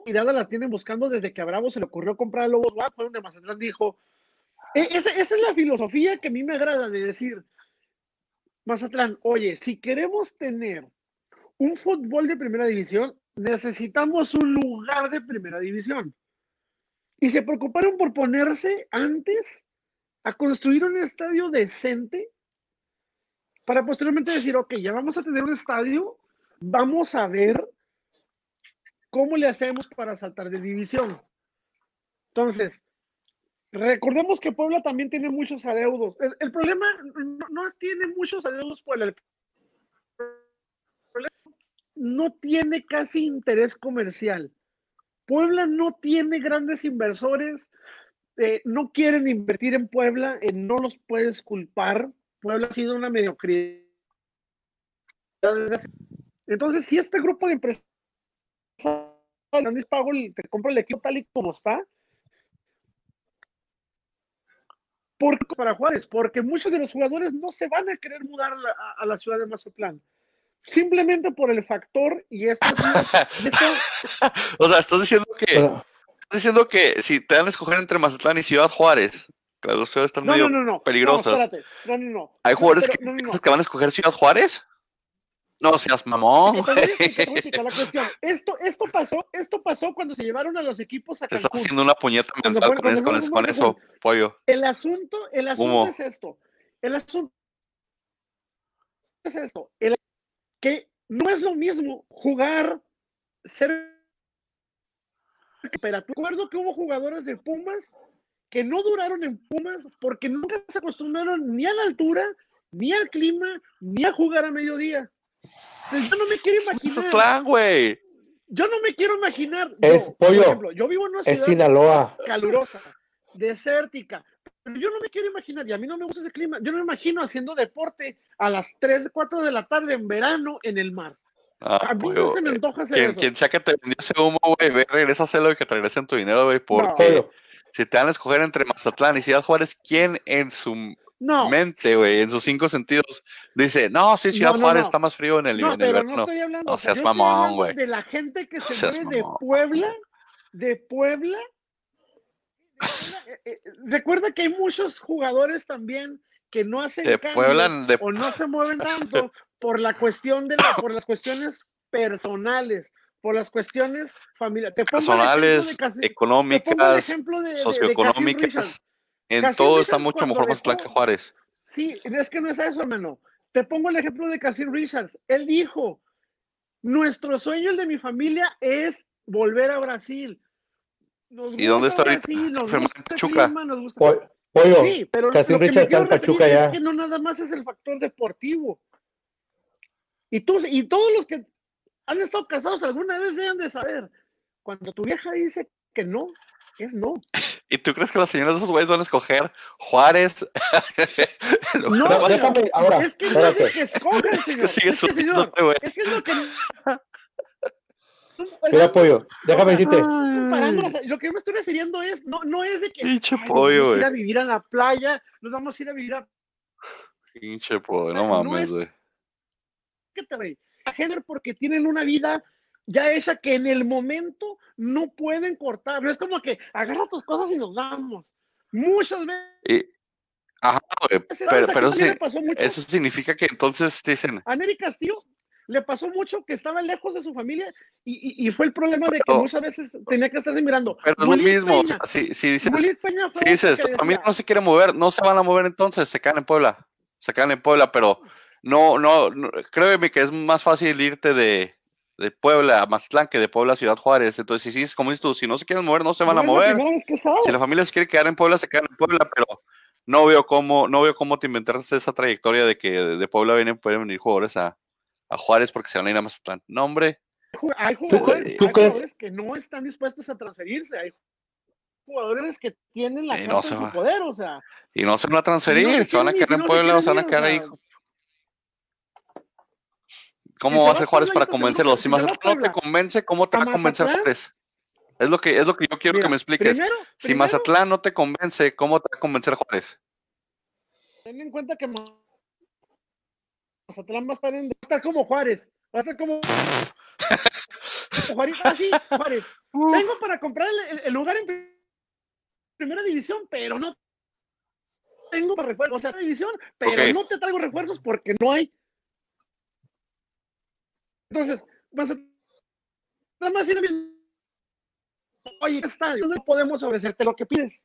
Y nada las tienen buscando desde que a Bravo se le ocurrió comprar a Lobos WAP, fue donde Mazatlán dijo, "E- esa, esa es la filosofía que a mí me agrada de decir, Mazatlán, oye, si queremos tener un fútbol de primera división, necesitamos un lugar de primera división. Y se preocuparon por ponerse antes a construir un estadio decente para posteriormente decir, ok, ya vamos a tener un estadio, vamos a ver cómo le hacemos para saltar de división. Entonces, recordemos que Puebla también tiene muchos adeudos. El, problema no, no tiene muchos adeudos Puebla. El no tiene casi interés comercial. Puebla no tiene grandes inversores, eh, no quieren invertir en Puebla, eh, no los puedes culpar. Puebla ha sido una mediocridad. Entonces, si este grupo de empresas pago, te compro el equipo tal y como está, ¿Por qué para Juárez? Porque muchos de los jugadores no se van a querer mudar a a la ciudad de Mazatlán. Simplemente por el factor, y esto, es- y esto- O sea, estás diciendo que, estás diciendo que si te dan a escoger entre Mazatlán y Ciudad Juárez, que las dos ciudades están no, medio no, no, no. peligrosas. No, espérate. No, no, no. ¿Hay No, jugadores pero- que, no, no, no. piensas que van a escoger Ciudad Juárez? No seas mamón. Esto, esto pasó, esto pasó cuando se llevaron a los equipos a Te estás Cancún. haciendo una puñeta mental con, cuando eso, con, con pollo. El asunto, el asunto es esto. El asunto es esto. El- que no es lo mismo jugar ser temperatura. Recuerdo que hubo jugadores de Pumas que no duraron en Pumas porque nunca se acostumbraron ni a la altura, ni al clima, ni a jugar a mediodía. Entonces, yo no me quiero imaginar. Mazatlán, güey. Yo no me quiero imaginar. Es yo, pollo. Por ejemplo, yo vivo en una Es ciudad Sinaloa. calurosa, desértica. Pero yo no me quiero imaginar, y a mí no me gusta ese clima, yo no me imagino haciendo deporte a las 3, 4 de la tarde en verano en el mar. Ah, A mí no se me eh, antoja hacer Quien, eso. quien sea que te vendió ese humo, güey, ve, regresa a hacerlo y que te regresen tu dinero, güey, porque si te van a escoger entre Mazatlán y Ciudad Juárez, ¿quién en su No, mente, güey, en sus cinco sentidos, dice, no, sí, Ciudad No, no, Juárez no. está más frío en el, no, en el pero no estoy hablando. No o sea, seas mamón, güey. De la gente que No se mueve de. Puebla, de Puebla. Eh, eh, Recuerda que hay muchos jugadores también que no hacen De cambio Puebla, de- o no se mueven tanto por la cuestión de la, por las cuestiones personales, por las cuestiones familiares. Personales, económicas, de- Casim socioeconómicas, en Casim todo está Richards mucho cuando mejor Mazatlán Juárez. Sí, es que no es eso, hermano. Te pongo el ejemplo de Cassie Richards. Él dijo, nuestro sueño, el de mi familia, es volver a Brasil. Nos ¿Y dónde está ahorita? Brasil, nos Enfermo en gusta el Pachuca. clima, nos gusta- Po- Pollo. Sí, pero Cassie lo que me Richards está en Pachuca ya. es que no nada más es el factor deportivo. Y, tú, y todos los que han estado casados alguna vez deben de saber, cuando tu vieja dice que no, es no. <laughs> ¿Y tú crees que las señoras de esos güeyes van a escoger Juárez? <laughs> No, señor, déjame, ahora, es que no es que escojan, <laughs> Es que señor. sigue Es que, señor. Es que es lo que. <laughs> Mira, Pollo, déjame O sea, decirte. comparando, o sea, lo que yo me estoy refiriendo es, no, no es de que Pinche "Ay, nos pollo, vamos a ir a vivir a la playa, nos vamos a ir a vivir a Pinche pollo, no No mames, es- güey. ¿qué te ve? A género porque tienen una vida ya hecha que en el momento no pueden cortar. No es como que agarra tus cosas y nos vamos. Muchas veces. Y- Ajá, güey, ¿sabes pero, sí, eso significa que entonces dicen, A Nery Castillo le pasó mucho que estaba lejos de su familia y, y- y fue el problema de que Pero- muchas veces tenía que estarse mirando. pero es lo mismo, o Peña, sea, si, si dices, si dices, tu familia no se quiere mover, no se van a mover entonces, se quedan en Puebla, se quedan en Puebla, pero no, no, no créeme que es más fácil irte de, de Puebla a Mazatlán que de Puebla a Ciudad Juárez, entonces si sí, como dices tú, si no se quieren mover, no se van "No a mover, primera vez que salgo". si la familia se quiere quedar en Puebla, se quedan en Puebla, pero no veo cómo, no veo cómo te inventaste esa trayectoria de que de Puebla vienen, pueden venir jugadores a, a Juárez porque se van a ir a Mazatlán. No, hombre, Hay ¿Tú jugadores, cre- tú hay crees- jugadores que no están dispuestos a transferirse. Hay jugadores que tienen la carta no en su poder, o sea. y no se van a transferir, se se van a quedar si en Puebla o se van a quedar ahí. ¿Cómo va a se ser Juárez para convencerlos? Si Mazatlán no te convence, ¿cómo te va a convencer Juárez? Es lo que, es lo que yo quiero que me expliques. Primero, Si primero, Mazatlán no te convence, ¿cómo te va a convencer Juárez? ten en cuenta que Mazatlán va a estar en, va a estar como Juárez, va a estar como <laughs> Juárez, ah, sí, Juárez. Tengo para comprar el, lugar en pri- primera división, pero no tengo para refuerzos, o sea, división, pero no te traigo refuerzos porque no hay. Entonces, Mazatlán va a decir, oye, estadio, no podemos ofrecerte lo que pides.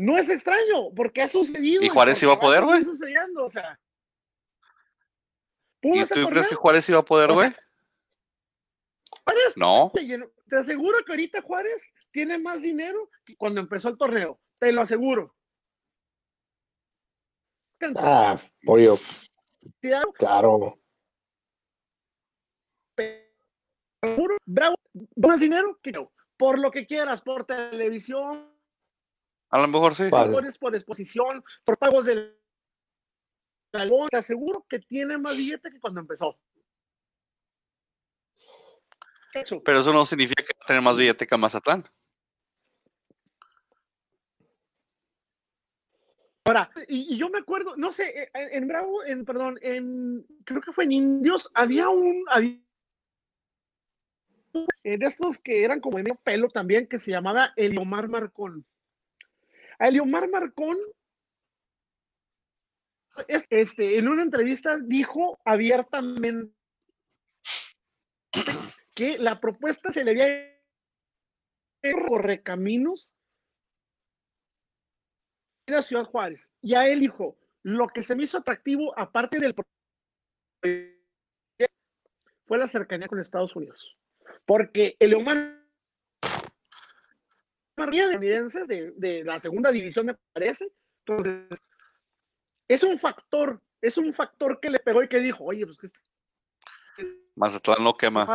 No es extraño, porque ha sucedido. ¿Y Juárez iba a poder, güey? sucediendo, o sea. ¿Y tú crees que Juárez iba a poder, O sea, güey? Juárez No. te aseguro que ahorita Juárez tiene más dinero que cuando empezó el torneo. Te lo aseguro. Ah, Pollo, claro. Bravo, más dinero que yo. Por lo que quieras, por televisión, A lo mejor sí. Vale. por, por exposición, por pagos del galón. Te aseguro que tiene más billete que cuando empezó. Eso. Pero eso no significa que va a tener más billete que Mazatlán. Ahora, y, yo me acuerdo, no sé, eh, en Bravo, en, perdón, en, creo que fue en Indios, había un, había de estos que eran como de medio pelo también, que se llamaba Eliomar Marcón. A Eliomar Marcón, este, en una entrevista dijo abiertamente que la propuesta se le había caminos de Ciudad Juárez. Y a él dijo, lo que se me hizo atractivo, aparte del fue la cercanía con Estados Unidos. Porque el evidencias de, de la segunda división, me parece. Entonces, es un factor, es un factor que le pegó y que dijo, oye, pues que Mazatlán lo quema.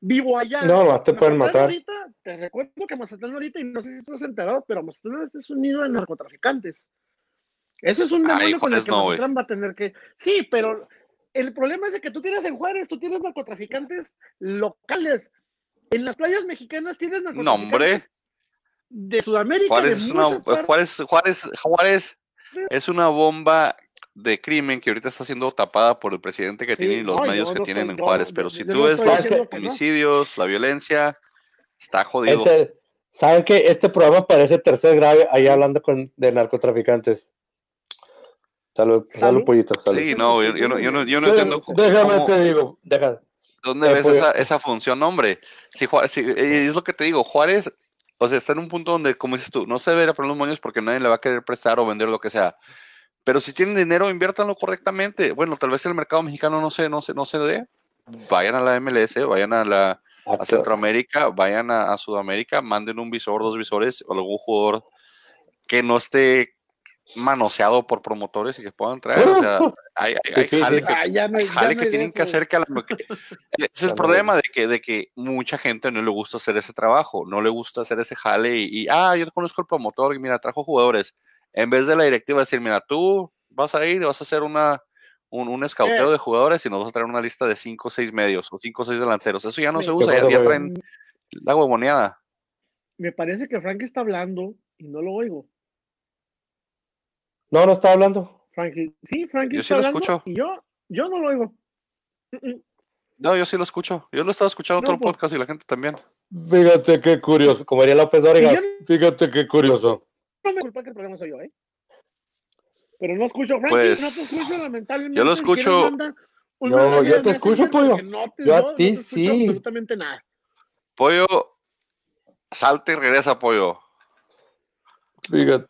Vivo allá. No, te pueden matar. te recuerdo que Mazatlán ahorita, y no sé si tú has enterado, pero Mazatlán es un nido de narcotraficantes. Eso es un demonio con el que Mazatlán va a tener que. Sí, pero el problema es de que tú tienes en Juárez, tú tienes narcotraficantes locales. En las playas mexicanas tienes narcotraficantes. De Sudamérica. Juárez, es una, Juárez, Juárez, Juárez es una bomba de crimen que ahorita está siendo tapada por el presidente que tiene y los medios que tienen en Juárez. Pero si tú ves los homicidios, la violencia, está jodido. Este, ¿Saben que este programa parece tercer grave ahí hablando con, de narcotraficantes? Salud, salud, pollito. Sí, no, yo, no, yo no, yo no entiendo. Déjame te digo, déjame. ¿Dónde ves esa, esa, función, hombre? Si Juárez, es lo que te digo, Juárez, o sea, está en un punto donde, como dices tú, no se debe poner los moños porque nadie le va a querer prestar o vender lo que sea. Pero si tienen dinero, inviértanlo correctamente. Bueno, tal vez el mercado mexicano no se, no se, no se dé. Vayan a la MLS, vayan a la a Centroamérica, vayan a, a, Sudamérica, manden un visor, dos visores o algún jugador que no esté manoseado por promotores y que puedan traer. O sea, hay, hay, jale que, tienen que hacer que, <laughs> ese es el problema de que, de que mucha gente no le gusta hacer ese trabajo, no le gusta hacer ese jale y, y ah, yo conozco el promotor y mira, trajo jugadores. En vez de la directiva decir, mira, tú vas a ir y vas a hacer una, un, un escauteo eh. de jugadores y nos vas a traer una lista de cinco o seis medios o cinco o seis delanteros. Eso ya no se usa, ya, ya traen la huevoneada. Me parece que Frank está hablando y no lo oigo. No, no está hablando. Frankie, sí, Frankie yo sí lo escucho. Y yo, yo no lo oigo. No, yo sí lo escucho. Yo lo estaba escuchando todo el pues. podcast y la gente también. Fíjate qué curioso. Como haría López Dóriga, fíjate qué curioso. No me culpa que el problema soy yo, ¿eh? Pero no escucho, Frankie, pues, no te escucho, lamentablemente. Yo lo escucho. No, yo te escucho, Pollo. yo a ti sí. Absolutamente nada. Pollo, salte y regresa, Pollo. Fíjate.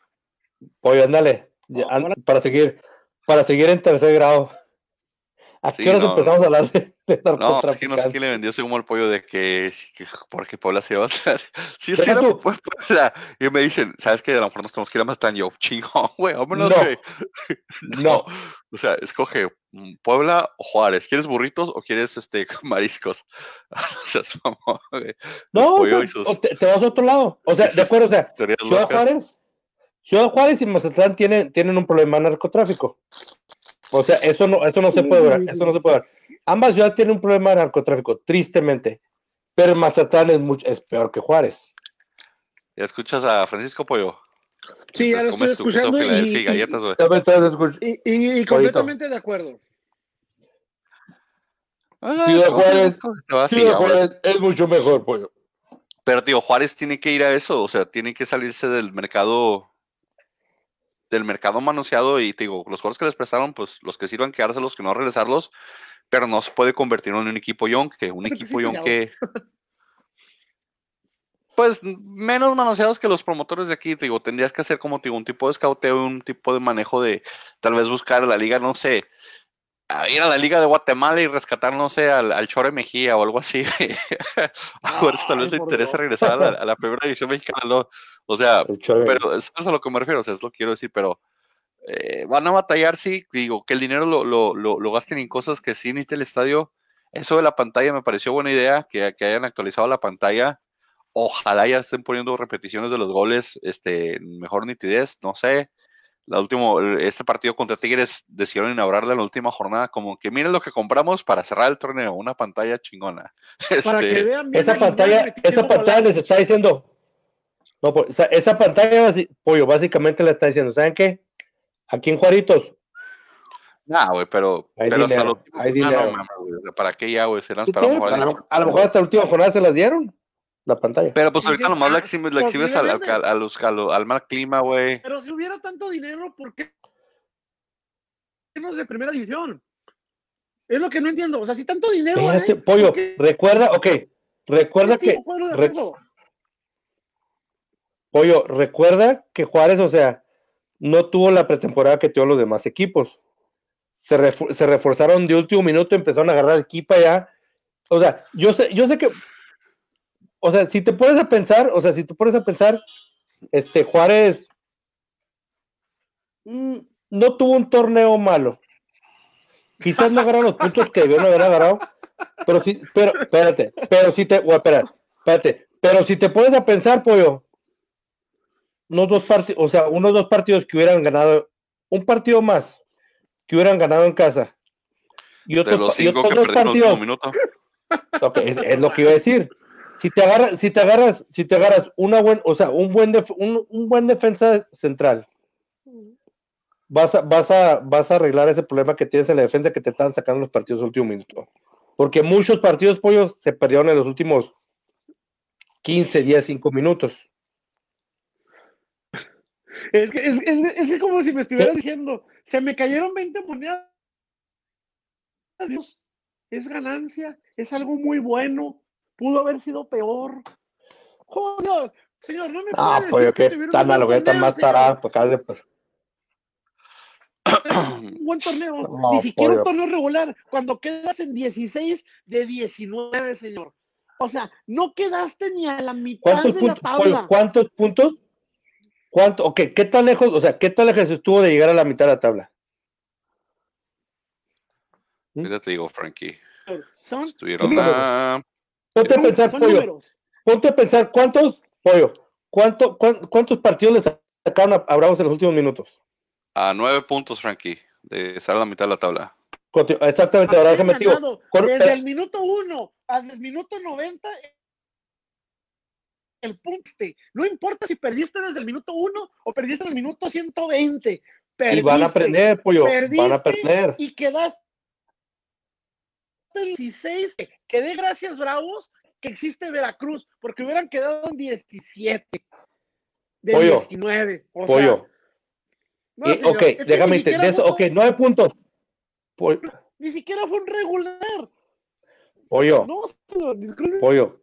Pollo, ándale para seguir, para seguir en tercer grado. ¿A qué hora empezamos a hablar de, No, es que no sé quién le vendió ese humo al pollo de que, porque Puebla se va a Sí, sí, no, pues, y me dicen, ¿sabes qué? A lo mejor nos tenemos que ir a más tan yo, chingón, <laughs> güey, vámonos, <laughs> no. no. O sea, escoge mm, Puebla o Juárez. ¿Quieres burritos o quieres este <laughs> mariscos? o sea, somos, no, o te, te, vas a otro lado. O sea, de acuerdo, o sea, Ciudad Juárez Ciudad Juárez y Mazatlán tienen, tienen un problema de narcotráfico. O sea, eso no, eso no se puede ver, eso no se puede ver. Ambas ciudades tienen un problema de narcotráfico, tristemente. Pero Mazatlán es, mucho, es peor que Juárez. ¿Ya escuchas a Francisco Pollo? Sí, ya lo estoy escuchando y, y, y, y, completamente de acuerdo. Ah, Ciudad Juárez, Ciudad Juárez es mucho mejor, Pollo. Pero, tío, Juárez tiene que ir a eso, o sea, tiene que salirse del mercado del mercado manoseado y te digo, los jugadores que les prestaron, pues los que sirvan quedárselos, que no regresarlos, pero no se puede convertir en un equipo young, que un <laughs> equipo young que... Pues menos manoseados que los promotores de aquí, te digo, tendrías que hacer como digo, un tipo de escauteo, un tipo de manejo de tal vez buscar la liga, no sé, ir a la Liga de Guatemala y rescatar, no sé, al, al Chore Mejía o algo así. <laughs> a ver si tal vez le interesa regresar <laughs> a la, primera división mexicana. O sea, pero eso es a lo que me refiero, o sea, es lo que quiero decir, pero eh, van a batallar, sí, digo, que el dinero lo, lo, lo, gasten en cosas que sí necesita el estadio. Eso de la pantalla me pareció buena idea, que, que hayan actualizado la pantalla. Ojalá ya estén poniendo repeticiones de los goles, este, mejor nitidez, no sé la último, este partido contra Tigres decidieron inaugurarla en la última jornada, como que miren lo que compramos para cerrar el torneo, una pantalla chingona. <laughs> Para que este, vean esa pantalla, esa pantalla les está diciendo, No, pues, esa pantalla, pollo, básicamente le está diciendo, ¿saben qué? Aquí en Juaritos. Nah, güey, pero, hay pero dinero, hasta hay dinero. No, ¿Para qué ya, güey? Serán para mejor a, lo, mejor hasta la última jornada se las dieron la pantalla. Pero pues ahorita nomás la exhibes, la exhibes al, al, al, al, mal clima, güey. Pero si hubiera tanto dinero, ¿por qué no de primera división? Es lo que no entiendo. O sea, si tanto dinero. Espérate, pollo, recuerda, ok. Recuerda que. Pollo, recuerda que Juárez, o sea, no tuvo la pretemporada que tuvo los demás equipos. Se, reforzaron de último minuto, empezaron a agarrar equipo ya. O sea, yo sé, yo sé que. O sea, si te pones a pensar, o sea, si te pones a pensar, este Juárez mm, no tuvo un torneo malo. Quizás no agarraron los puntos que debieron haber agarrado, pero sí, pero, espérate, pero si te, o espera, espérate, pero si te pones a pensar, pollo, unos dos partidos, o sea, unos dos partidos que hubieran ganado, un partido más que hubieran ganado en casa. Y otros, de los cinco que dos partidos. Minuto. <laughs> es, lo que iba a decir. Si te agarras, si te agarras, si te agarras una buen, o sea, un buen un, un buen defensa central vas a, vas a, vas a arreglar ese problema que tienes en la defensa que te están sacando los partidos último minuto. Porque muchos partidos pollos se perdieron en los últimos 15, 10, 5 minutos. Es que es, es, es como si me estuvieras diciendo, se me cayeron 20 monedas. Es ganancia, es algo muy bueno, pudo haber sido peor. Joder, señor, no me Ah, pues que tan malo que tan más pues acá pues un buen torneo, ni siquiera un torneo regular, cuando quedas en 16 de 19, señor. O sea, no quedaste ni a la mitad de la tabla. ¿Cuántos puntos? ¿Cuánto? Ok, ¿qué tan lejos, o sea, qué tan lejos estuvo de llegar a la mitad de la tabla? Ya te digo, Frankie. Son Estuvieron a... Ponte a pensar, pollo. Ponte a pensar, ¿cuántos, pollo? ¿Cuánto, ¿Cuántos partidos le sacaron a, a Bravos en los últimos minutos? A nueve puntos, Frankie, de estar a la mitad de la tabla. Exactamente, ahora déjame. Desde el minuto uno hasta el minuto 90, el punte. No importa si perdiste desde el minuto uno o perdiste en el minuto 120. Perdiste, y van a aprender, pollo. Van a aprender. Y quedaste 16. Que dé gracias, Bravos, que existe Veracruz, porque hubieran quedado en 17. De pollo, 19. pollo ok, déjame entender eso. Ok, nueve puntos. Ni siquiera fue un regular. Pollo. pollo.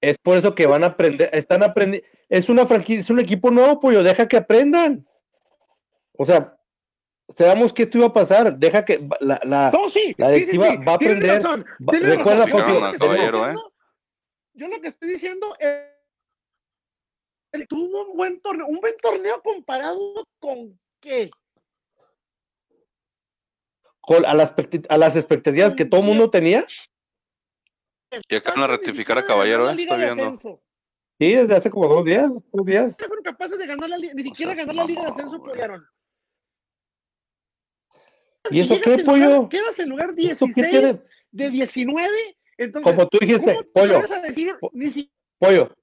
Es por eso que van a aprender, están aprendiendo. Es una franquicia, es un equipo nuevo, pollo. Deja que aprendan. O sea, sabemos que esto iba a pasar. Deja que la, la, la directiva va a aprender. recuerda, ¿eh? Yo lo que estoy diciendo es tuvo un buen torneo, un buen torneo comparado con qué? a, las, a las expectativas que todo el mundo tenía. Y acaban de ratificar a Caballero, ¿eh? estoy viendo. Sí, desde hace como dos días, dos días. fueron capaces de ganar la liga, ni siquiera ganar la liga de ascenso pudieron. ¿Y eso qué, pollo? Quedas en lugar 16 de 19. Entonces, como tú dijiste, pollo. pollo.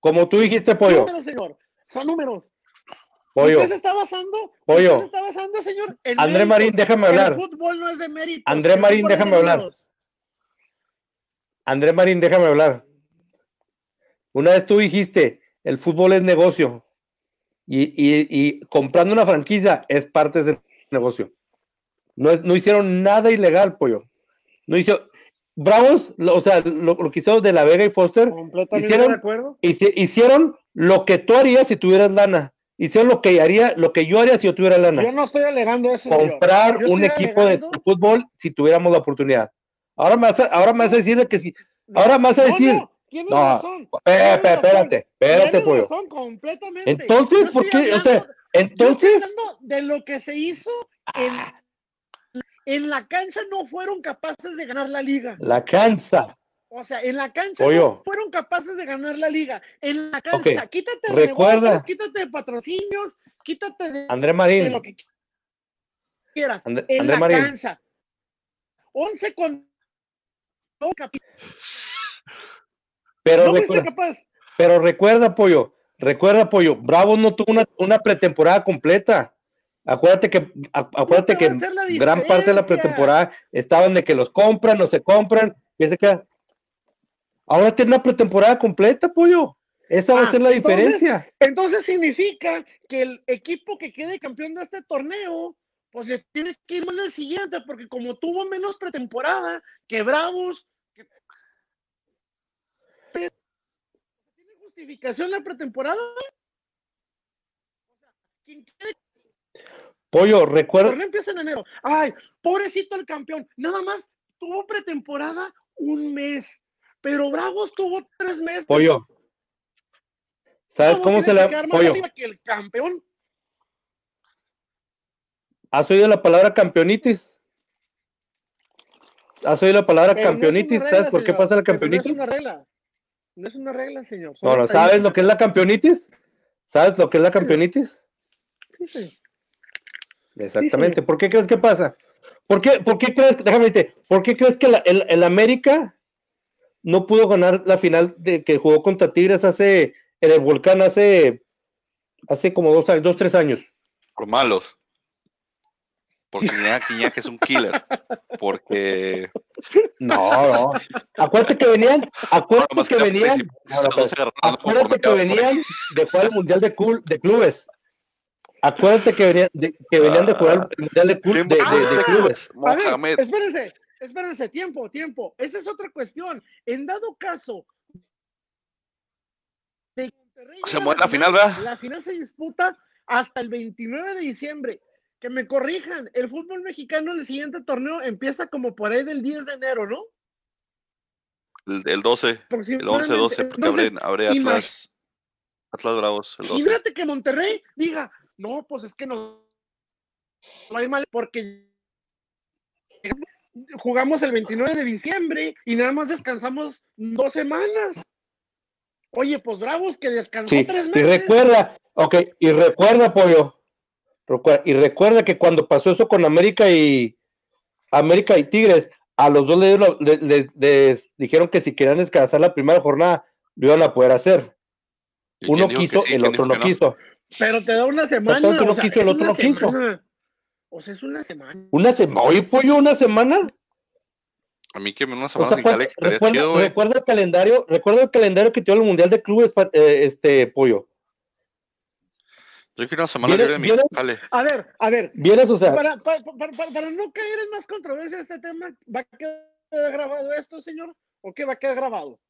Como tú dijiste, pollo. señor. Son números. Pollo. Usted se está basando, Pollo. Usted se está basando, señor. En André Marín, déjame hablar. El fútbol no es de mérito. André Marín, déjame hablar. André Marín, déjame hablar. Una vez tú dijiste, el fútbol es negocio. Y, y, y comprando una franquicia es parte de ese negocio. No, es, no hicieron nada ilegal, pollo. No hicieron. Bravos, o sea, lo, que hicieron de La Vega y Foster, hicieron, de acuerdo. hicieron lo que tú harías si tuvieras lana hicieron lo que haría, lo que yo haría si yo tuviera lana. Yo no estoy alegando eso. Comprar un equipo de fútbol si tuviéramos la oportunidad. Ahora me vas a, ahora me vas a decir que si, ahora me vas a decir. No, tienes razón. Espérate, espérate, espérate, pollo. completamente. Entonces, ¿por qué? o sea, entonces. de lo que se hizo en, en la cancha no fueron capaces de ganar la liga. La cancha. O sea, en la cancha fueron capaces de ganar la liga. En la cancha, quítate de Recuerda. quítate de patrocinios, quítate de, André Marín. lo que quieras. en la cancha. 11 con pero, recuerda, pero recuerda, Pollo, recuerda, Pollo, Bravo no tuvo una, pretemporada completa. Acuérdate que, acuérdate que gran parte de la pretemporada estaban de que los compran o se compran, y se queda. Ahora tiene una pretemporada completa, Pollo. Esa va a ah, ser la diferencia. Entonces significa que el equipo que quede campeón de este torneo, pues le tiene que ir mal el siguiente, porque como tuvo menos pretemporada que Bravos, ¿tiene justificación la pretemporada? Pollo, recuerda. El empieza en enero. Ay, pobrecito el campeón. Nada más tuvo pretemporada un mes. Pero Bravos tuvo tres meses. Pollo. ¿Sabes cómo se la pollo? Que el campeón. ¿Has oído la palabra campeonitis? ¿Has oído la palabra campeonitis? ¿Sabes por qué pasa la campeonitis? no es una regla. No es una regla, señor. no, ¿sabes lo que es la campeonitis? ¿Sabes lo que es la campeonitis? Sí, sí. Exactamente. ¿Por qué crees que pasa? ¿Por qué, por qué crees, déjame decirte, ¿por qué crees que el, el América no pudo ganar la final de que jugó contra Tigres hace en el volcán hace, hace como dos años, dos, tres años. Por malos. Porque que es un killer. Porque. No, no. Acuérdate que venían. Acuérdate que, venían. acuérdate que venían de jugar el Mundial de, de Clubes. Acuérdate que venían de, que venían de jugar el Mundial de, de, Clubes. espérense, espérense, tiempo, tiempo. Esa es otra cuestión. En dado caso se mueve la final, ¿verdad? La final se disputa hasta el 29 de diciembre. Que me corrijan, el fútbol mexicano el siguiente torneo empieza como por ahí del 10 de enero, ¿no? El, 12, el 11, 12, porque abre, Atlas, Atlas Bravos. El 12. Imagínate que Monterrey diga, no, pues es que no, no hay mal, porque jugamos el 29 de diciembre y nada más descansamos dos semanas. Oye, pues bravos que descansó tres meses. Y recuerda, ok, y recuerda, Pollo, y recuerda que cuando pasó eso con América y América y Tigres, a los dos les, dijeron que si querían descansar la primera jornada, lo iban a poder hacer. Uno quiso, el otro no, quiso. Pero te da una semana. Uno quiso, el otro no quiso. O sea, es una semana. Una semana. Oye, pollo, una semana. A mí que una semana sin Cali recuerda, chido, recuerda el calendario, recuerda el calendario que tiene el Mundial de Clubes, eh, este pollo. Yo quiero una semana libre de mi. A ver, a ver. Vienes, o sea. Para, para, para, no caer en más controversia este tema, ¿va a quedar grabado esto, señor? ¿O qué va a quedar grabado?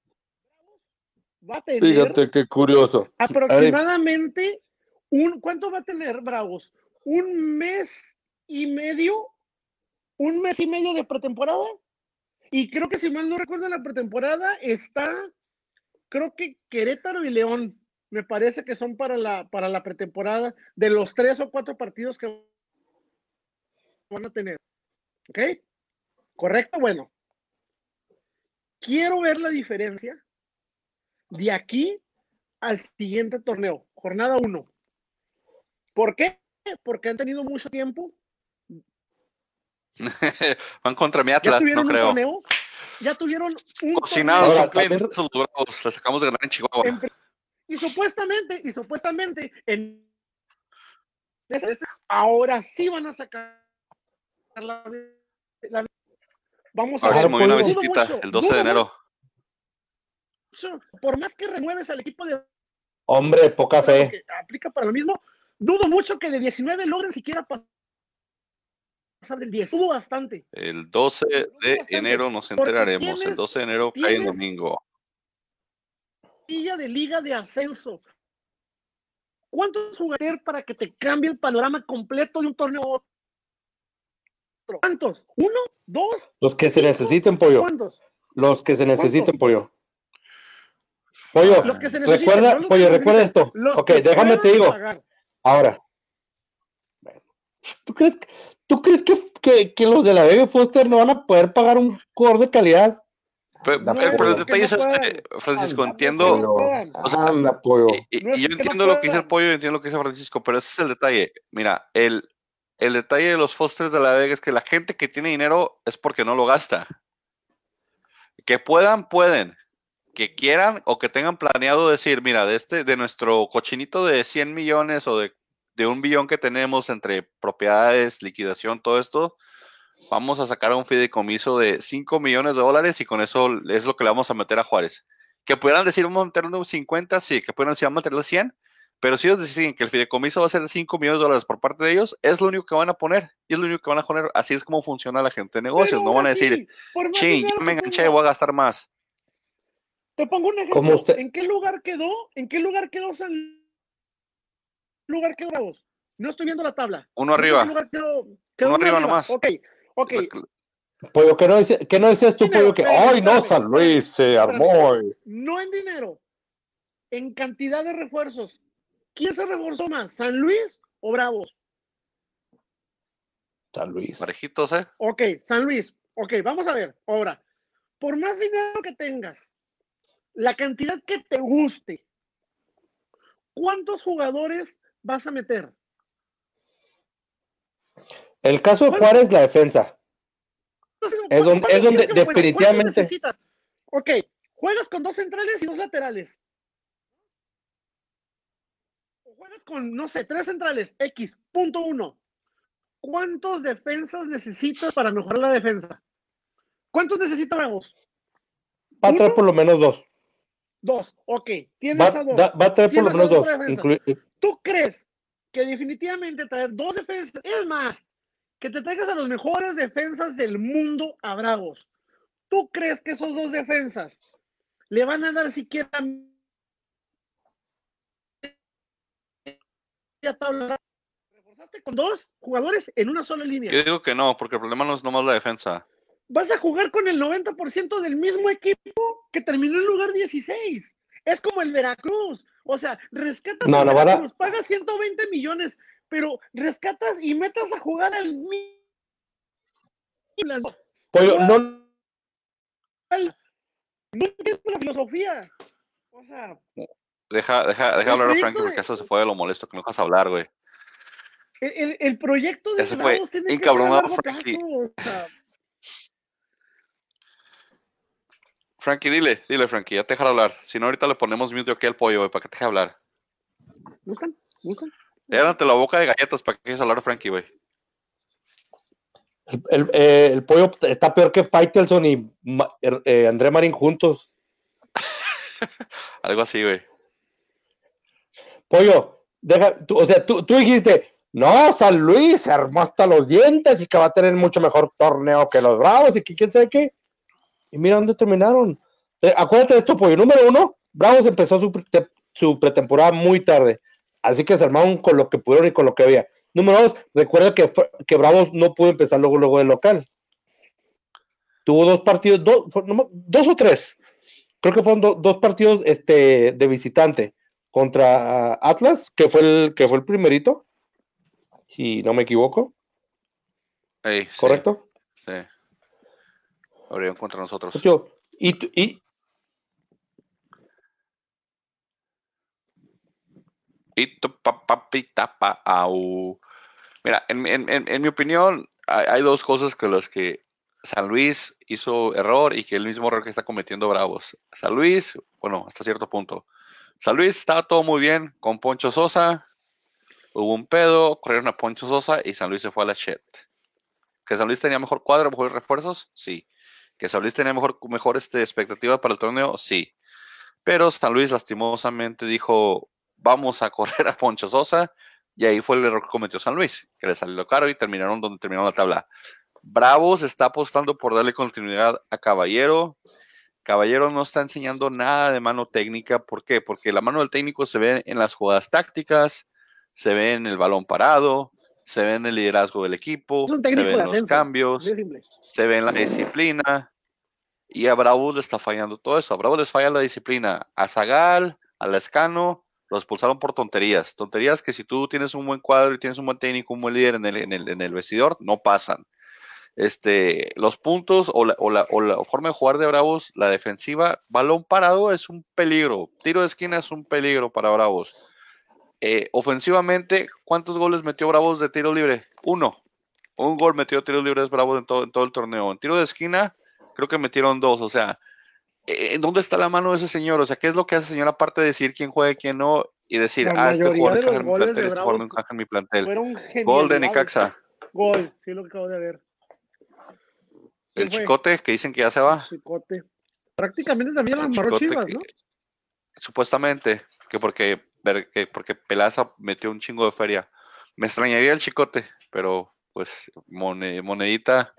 Va a tener. Fíjate qué curioso. Aproximadamente un, ¿cuánto va a tener Bravos? Un mes y medio, un mes y medio de pretemporada. Y creo que si mal no recuerdo la pretemporada está, creo que Querétaro y León, me parece que son para la, para la pretemporada de los tres o cuatro partidos que van a tener. ¿Ok? ¿Correcto? Bueno. Quiero ver la diferencia de aquí al siguiente torneo, jornada uno. ¿Por qué? Porque han tenido mucho tiempo <laughs> Van contra mi Atlas, no creo. ya tuvieron un Cocinados son clientes los sacamos de ganar en Chihuahua. Y supuestamente, y supuestamente, en ahora sí van a sacar la, vamos a, ver. Si una visitita el 12 de enero. Por más que renueves al equipo de. Hombre, poca fe. aplica para lo mismo. Dudo mucho que de 19 logren siquiera pasar del 10. bastante. El 12 de enero nos enteraremos. el 12 de enero cae en domingo. De liga de ascenso. ¿Cuántos jugadores para que te cambie el panorama completo de un torneo a otro? ¿Cuántos? ¿Uno? ¿Dos? Los que se necesiten, pollo. ¿Cuántos? Los que se necesiten, pollo. Pollo, los que se recuerda, pollo, recuerda esto. ok, déjame te digo. Ahora, ¿tú crees, que ¿Tú crees que, que, los de la Baby Foster no van a poder pagar un core de calidad? Pero, el detalle es este, Francisco, entiendo. y, yo entiendo lo que dice el pollo y entiendo lo que dice Francisco, pero ese es el detalle. Mira, el, el detalle de los Fosters de la Vega es que la gente que tiene dinero es porque no lo gasta. Que puedan, pueden. que quieran o que tengan planeado decir, mira, de este, de nuestro cochinito de 100 millones o de, de un billón que tenemos entre propiedades, liquidación, todo esto, vamos a sacar un fideicomiso de 5 millones de dólares y con eso es lo que le vamos a meter a Juárez. Que pudieran decir, vamos a meter unos 50, sí, que pudieran decir, vamos a meterle 100, pero si ellos deciden que el fideicomiso va a ser de 5 millones de dólares por parte de ellos, es lo único que van a poner. Y es lo único que van a poner. Así es como funciona la gente de negocios. no van a decir, ching, ya me enganché, voy a gastar más. Te pongo un ejemplo. ¿En qué lugar quedó? ¿En qué lugar quedó San lugar quedó No estoy viendo la tabla. Uno arriba. uno, arriba, nomás. Ok, ok. Pollo, que no, que no decías tú, Pollo, que ¡ay, no, San Luis se armó! No en dinero, en cantidad de refuerzos. ¿Quién se reforzó más, San Luis o Bravos? San Luis. Parejitos, ¿eh? Ok, San Luis. Ok, vamos a ver. Ahora, por más dinero que tengas, la cantidad que te guste, ¿cuántos jugadores vas a meter? El caso de Juárez, la defensa. es donde, definitivamente. Necesitas? Ok, juegas con dos centrales y dos laterales. O juegas con, no sé, tres centrales, X, punto uno. ¿Cuántos defensas necesitas para mejorar la defensa? ¿Cuántos necesita Bravos? Va a traer por lo menos dos. Dos, ok. Tienes a dos. va a traer por lo menos dos. ¿Tú crees que definitivamente traer dos defensas, es más, que te traigas a los mejores defensas del mundo a Bravos? ¿Tú crees que esos dos defensas le van a dar siquiera reforzaste con dos jugadores en una sola línea. Yo digo que no, porque el problema no es nomás la defensa vas a jugar con el 90% del mismo equipo que terminó en lugar 16. Es como el Veracruz. O sea, rescatas no, no, Veracruz, pagas 120 millones, pero rescatas y metas a jugar al Pollo, no. No entiendo la filosofía. O sea. Deja, deja, deja hablar a Frankie porque eso se fue de lo molesto que no dejas hablar, güey. El, el, proyecto de Ese fue encabronado Frankie. o sea, Frankie, dile, dile, Frankie, ya te dejar hablar. Si no, ahorita le ponemos mute aquí al pollo, para que te deje hablar. Buscan, buscan. Llévate la boca de galletas para que hablar, Frankie, güey. El, eh, el, pollo está peor que Faitelson y er, eh, André Marín juntos. <laughs> Algo así, güey. Pollo, deja, o sea, tú, tú, dijiste, no, San Luis se armó hasta los dientes y que va a tener mucho mejor torneo que los Bravos y que quién sabe qué. Y mira dónde terminaron. Eh, acuérdate de esto, pollo. Número uno, Bravos empezó su, pretemporada muy tarde. Así que se armaron con lo que pudieron y con lo que había. Número dos, recuerda que, que Bravos no pudo empezar luego, luego del local. Tuvo dos partidos, dos o tres. Creo que fueron dos partidos este, de visitante contra Atlas, que fue el, que fue el primerito, si no me equivoco. ¿Correcto? sí habrían contra nosotros. Yo, y, y, y papi tapa au. Mira, en, en, en, mi opinión, hay, dos cosas que los que San Luis hizo error y que el mismo error que está cometiendo Bravos. San Luis, bueno, hasta cierto punto. San Luis estaba todo muy bien con Poncho Sosa. Hubo un pedo, corrieron a Poncho Sosa y San Luis se fue a la chat. ¿Que San Luis tenía mejor cuadro, mejores refuerzos? Sí. ¿Que San Luis tenía mejor, mejor este, expectativa para el torneo? Sí. Pero San Luis lastimosamente dijo, vamos a correr a Poncho Sosa, y ahí fue el error que cometió San Luis, que le salió caro y terminaron donde terminó la tabla. Bravos está apostando por darle continuidad a Caballero. Caballero no está enseñando nada de mano técnica. ¿Por qué? Porque la mano del técnico se ve en las jugadas tácticas, se ve en el balón parado, se ve en el liderazgo del equipo, se ven los cambios, se ve en la disciplina. Y a Bravo le está fallando todo eso. A Bravo les falla la disciplina. A Zagal, a Lescano, los expulsaron por tonterías. Tonterías que si tú tienes un buen cuadro y tienes un buen técnico, un buen líder en el, en el, vestidor, no pasan. Este, los puntos o la, o, la, o la, forma de jugar de Bravos, la defensiva, balón parado es un peligro. Tiro de esquina es un peligro para Bravos. Eh, ofensivamente, ¿cuántos goles metió Bravos de tiro libre? Uno. Un gol metió tiros libres Bravos en todo, en todo el torneo. En tiro de esquina, creo que metieron dos. O sea, ¿en dónde está la mano de ese señor? O sea, ¿qué es lo que hace ese señor aparte de decir quién juega y quién no? Y decir, ah, este jugador encaja en mi plantel, este jugador no encaja en mi plantel. Gol de Nicaxa. Gol, sí, lo que acabo de ver. El chicote, que dicen que ya se va. El chicote. Prácticamente también las marró chivas, ¿no? supuestamente, que porque, que porque Pelaza metió un chingo de feria. Me extrañaría el chicote, pero pues monedita,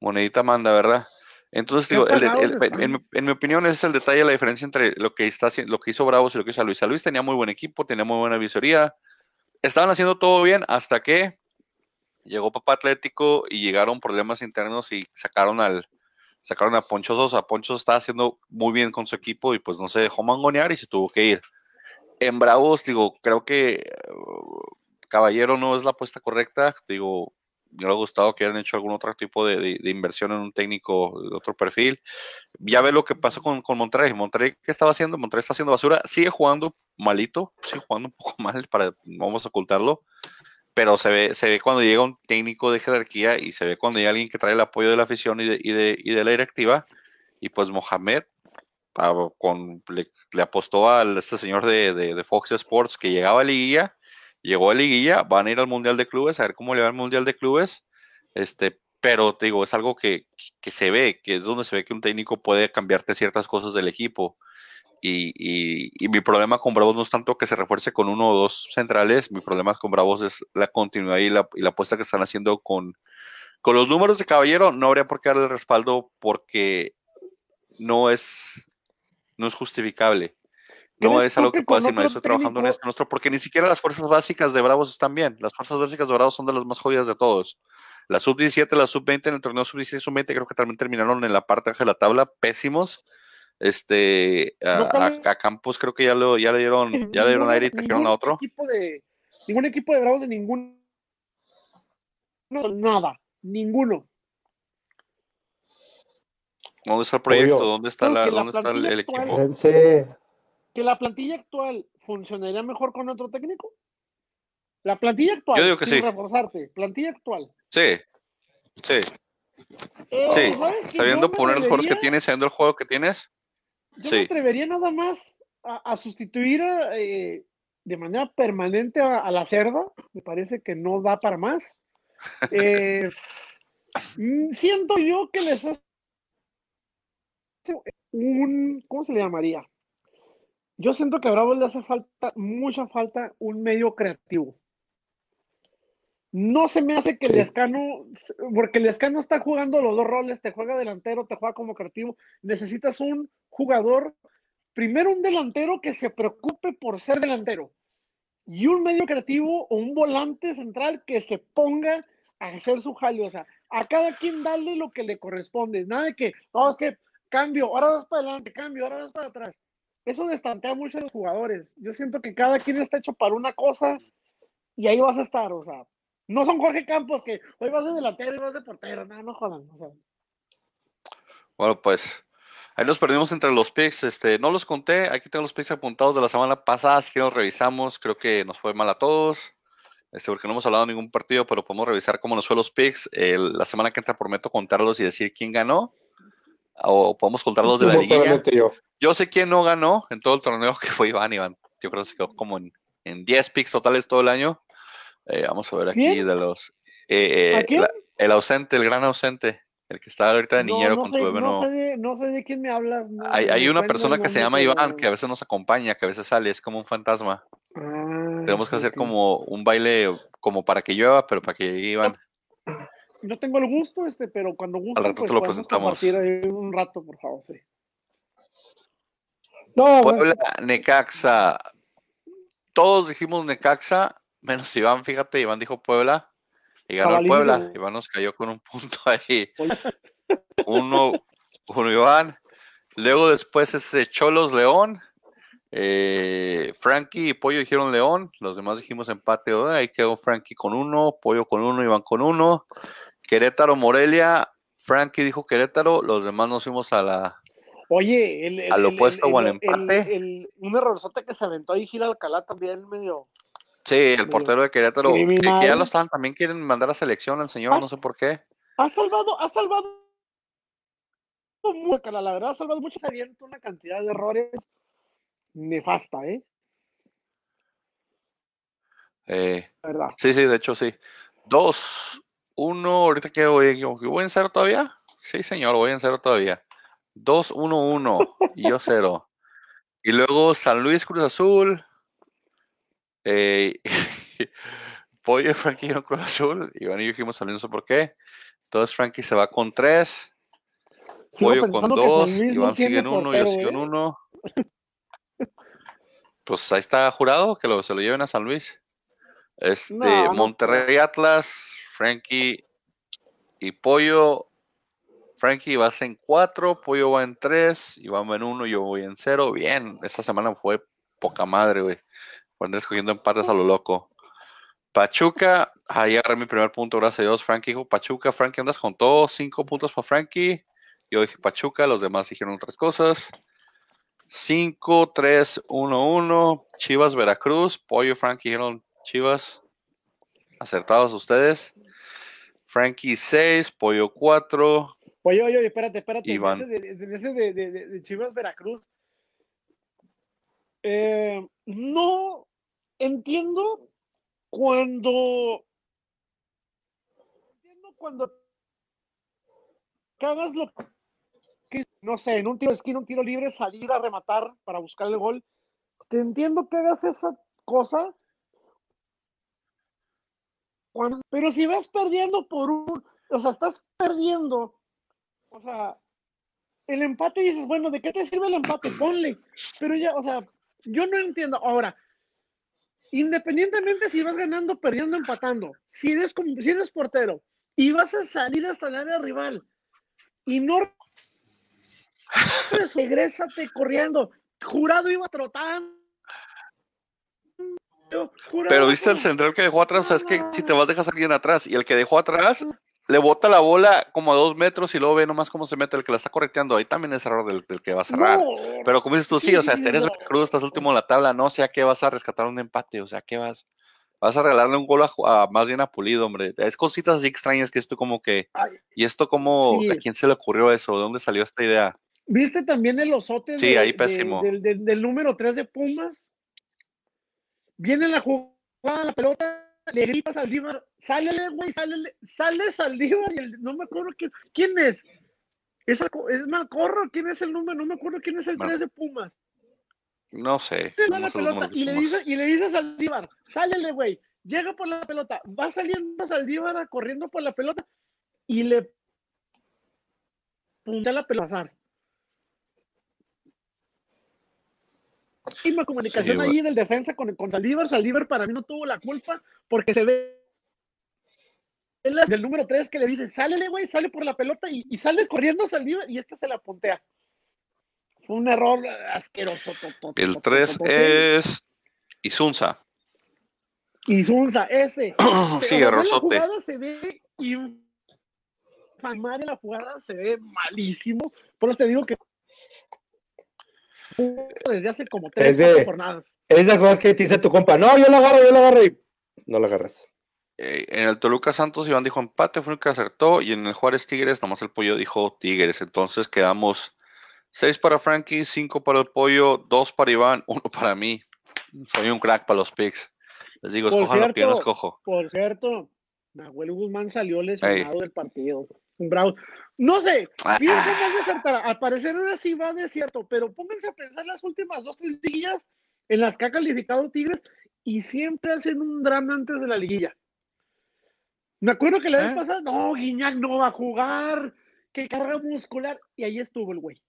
monedita manda, ¿verdad? Entonces, digo, en, mi, opinión, ese es el detalle, la diferencia entre lo que, está, lo que hizo Bravos y lo que hizo Luis. Luis tenía muy buen equipo, tenía muy buena visoría. Estaban haciendo todo bien hasta que llegó Papá Atlético y llegaron problemas internos y sacaron al sacaron a Ponchosos. A Ponchosos estaba haciendo muy bien con su equipo y pues no se dejó mangonear y se tuvo que ir. En Bravos, digo, creo que Caballero no es la apuesta correcta. Digo, me hubiera gustado que hayan hecho algún otro tipo de, inversión en un técnico de otro perfil. Ya ve lo que pasó con, con, Monterrey. Monterrey, ¿qué estaba haciendo? Monterrey está haciendo basura. Sigue jugando malito, sigue jugando un poco <laughs> mal, para, vamos a ocultarlo. Pero se ve, se ve cuando llega un técnico de jerarquía y se ve cuando hay alguien que trae el apoyo de la afición y de, y de, y de la directiva. Y pues Mohamed ah, con, le, apostó a este señor de, de, Fox Sports que llegaba a Liguilla llegó a liguilla, van a ir al Mundial de Clubes, a ver cómo le va el Mundial de Clubes, este, pero te digo, es algo que, se ve, que es donde se ve que un técnico puede cambiarte ciertas cosas del equipo. Y, mi problema con Bravos no es tanto que se refuerce con uno o dos centrales, mi problema con Bravos es la continuidad y la, y la apuesta que están haciendo con, con los números de Caballero. No habría por qué darle respaldo porque no es, no es justificable. No es algo que pueda decir, no estoy trabajando en esto nuestro, porque ni siquiera las fuerzas básicas de Bravos están bien. Las fuerzas básicas de Bravos son de las más jodidas de todos. La sub-17, la sub-20, en el torneo sub-17 y sub-20 creo que también terminaron en la parte de la tabla pésimos. Este, a, Campos creo que ya, lo, ya le dieron, ya le dieron aire y trajeron a otro. Equipo de, ningún equipo de Bravos de ningún, nada, ninguno. ¿Dónde está el proyecto? ¿Dónde está, la, ¿dónde está el, equipo? Que la plantilla actual funcionaría mejor con otro técnico? La plantilla actual. Yo digo que sí. reforzarte. Plantilla actual. Sí. Sí. Eh, sí. Sabiendo poner los juegos que tienes, sabiendo el juego que tienes. Yo me atrevería nada más a, sustituir eh, de manera permanente a, la cerda. Me parece que no da para más. <laughs> Eh, mm, siento yo que les hace un. ¿Cómo se le llamaría? Yo siento que a Bravo le hace falta, mucha falta, un medio creativo. No se me hace que el escano, porque el escano está jugando los dos roles, te juega delantero, te juega como creativo. Necesitas un jugador, primero un delantero que se preocupe por ser delantero y un medio creativo o un volante central que se ponga a hacer su jaleo. O sea, a cada quien darle lo que le corresponde. Nada de que, no, es que cambio, ahora vas para adelante, cambio, ahora vas para atrás eso destantea mucho a los jugadores. Yo siento que cada quien está hecho para una cosa y ahí vas a estar, o sea, no son Jorge Campos que hoy vas de delantero y vas de portero, no, no jodan. Bueno, pues ahí nos perdimos entre los picks, este, no los conté, aquí tengo los picks apuntados de la semana pasada, así que los revisamos, creo que nos fue mal a todos. Este, porque no hemos hablado de ningún partido, pero podemos revisar cómo nos fue los picks. la semana que entra prometo contarlos y decir quién ganó o podemos contarlos de la liguilla. Yo. sé quién no ganó en todo el torneo, que fue Iván. Iván, yo creo que se quedó como en, en 10 picks totales todo el año. Eh, vamos a ver aquí de los. Eh, eh, el ausente, el gran ausente, el que está ahorita de niñero con su bebé. No, sé de, no sé de quién me hablas. hay, hay una persona que se llama Iván, que a veces nos acompaña, que a veces sale, es como un fantasma. Ah, Tenemos que hacer como un baile, como para que llueva, pero para que Iván no tengo el gusto, este, pero cuando guste, Al rato pues, lo presentamos. un rato, por favor, sí. No, Puebla, Necaxa. Todos dijimos Necaxa, menos Iván, fíjate, Iván dijo Puebla y ganó Puebla. Iván nos cayó con un punto ahí. uno, uno Iván. Luego después este Cholos León. Eh, Frankie y Pollo dijeron León, los demás dijimos empate. Ahí quedó Frankie con uno, Pollo con uno, Iván con uno. Querétaro, Morelia, Frankie dijo Querétaro, los demás nos fuimos a la. Oye, el, al opuesto o al empate. un errorzote que se aventó ahí Gil Alcalá también medio. Sí, el portero de Querétaro, que, ya lo están, también quieren mandar a selección al señor, no sé por qué. Ha salvado, ha salvado la verdad, salvado mucho, se avienta una cantidad de errores nefasta, ¿eh? Eh, ¿verdad? Sí, sí, de hecho sí. Dos, uno, ahorita que voy, voy en cero todavía. Sí, señor, voy en cero todavía. Dos, uno, uno, y yo cero. Y luego San Luis Cruz Azul. Eh, <laughs> Pollo Frankie en Cruz Azul. Iván y yo dijimos San no sé por qué. Entonces Frankie se va con tres. Pollo con dos. Iván sigue en uno, yo sigo en ¿eh? uno. Pues ahí está jurado que lo, se lo lleven a San Luis. Este, Monterrey Atlas, Frankie y Pollo. Frankie vas en cuatro, Pollo va en tres, Iván va en uno, yo voy en cero. Bien, esta semana fue poca madre, güey. Cuando escogiendo empates a lo loco. Pachuca, ahí agarré mi primer punto, gracias a Dios. Frankie dijo Pachuca, Frankie andas con todo, cinco puntos para Frankie. Yo dije Pachuca, los demás dijeron otras cosas. 5, 3, 1, 1. Chivas, Veracruz. Pollo, Frankie dijeron Chivas. Acertados ustedes. Frankie 6, Pollo 4. Oye, oye, espérate, espérate. Iván. En ese de, de, Chivas Veracruz. Eh, no entiendo cuando. Entiendo cuando cagas lo que, no sé, en un tiro de esquina, un tiro libre, salir a rematar para buscar el gol. Te entiendo que hagas esa cosa. Pero si vas perdiendo por un. O sea, estás perdiendo o sea, el empate dices, bueno, ¿de qué te sirve el empate? Ponle. Pero ya, o sea, yo no entiendo. Ahora, independientemente si vas ganando, perdiendo, empatando, si eres, si eres portero y vas a salir hasta el área rival y no <laughs> regrésate corriendo. Jurado iba trotando. Pero viste el central que dejó atrás, o sea, es que si te vas dejas a alguien atrás y el que dejó atrás le bota la bola como a dos metros y luego ve nomás cómo se mete el que la está correteando. Ahí también es error del, que va a cerrar. Pero como dices tú, sí, o sea, eres no. cruz, estás último en la tabla, no sé a qué vas a rescatar un empate, o sea, ¿qué vas? Vas a regalarle un gol a, más bien a Pulido, hombre. Es cositas así extrañas que esto como que... ¿Y esto como... ¿A quién se le ocurrió eso? ¿De dónde salió esta idea? ¿Viste también el osote sí, ahí pésimo. del, número 3 de Pumas? Viene la jugada, la pelota, le gritas al Saldívar, sálele, güey, sálele, sale Saldívar y el, no me acuerdo quién, quién es. ¿Es, ¿Es Malcorro? ¿Quién es el número? No me acuerdo quién es el 3 de Pumas. No sé. y, le dice, y le dice a Saldívar, sálele, güey, llega por la pelota, va saliendo Saldívar corriendo por la pelota y le punta la pelota. Última comunicación ahí del defensa con, con Saldívar. Saldívar para mí no tuvo la culpa porque se ve del número 3 que le dice, sálele, güey, sale por la pelota y, sale corriendo Saldívar y este se la puntea. Fue un error asqueroso. El 3 es Isunza. Isunza, ese. <clears throat> sí, errorzote. La jugada se ve infamable, la jugada se ve malísimo. Por eso te digo que desde hace como tres de, jornadas. Es de cosas que te dice tu compa, no, yo la agarro, yo la agarro y no la agarras. Eh, en el Toluca Santos Iván dijo empate, fue el que acertó, y en el Juárez Tigres nomás el pollo dijo Tigres. Entonces quedamos seis para Frankie, cinco para el pollo, dos para Iván, uno para mí. Soy un crack para los picks. Les digo, escojan lo que yo no escojo. Por cierto, Nahuel Guzmán salió lesionado del partido. No sé, ah. pienso más Al parecer ahora sí va de cierto, pero pónganse a pensar las últimas dos, tres días en las que ha calificado Tigres y siempre hacen un drama antes de la liguilla. Me acuerdo que la vez ¿Eh? pasada, no, Guiñac no va a jugar, que carga muscular, y ahí estuvo el güey.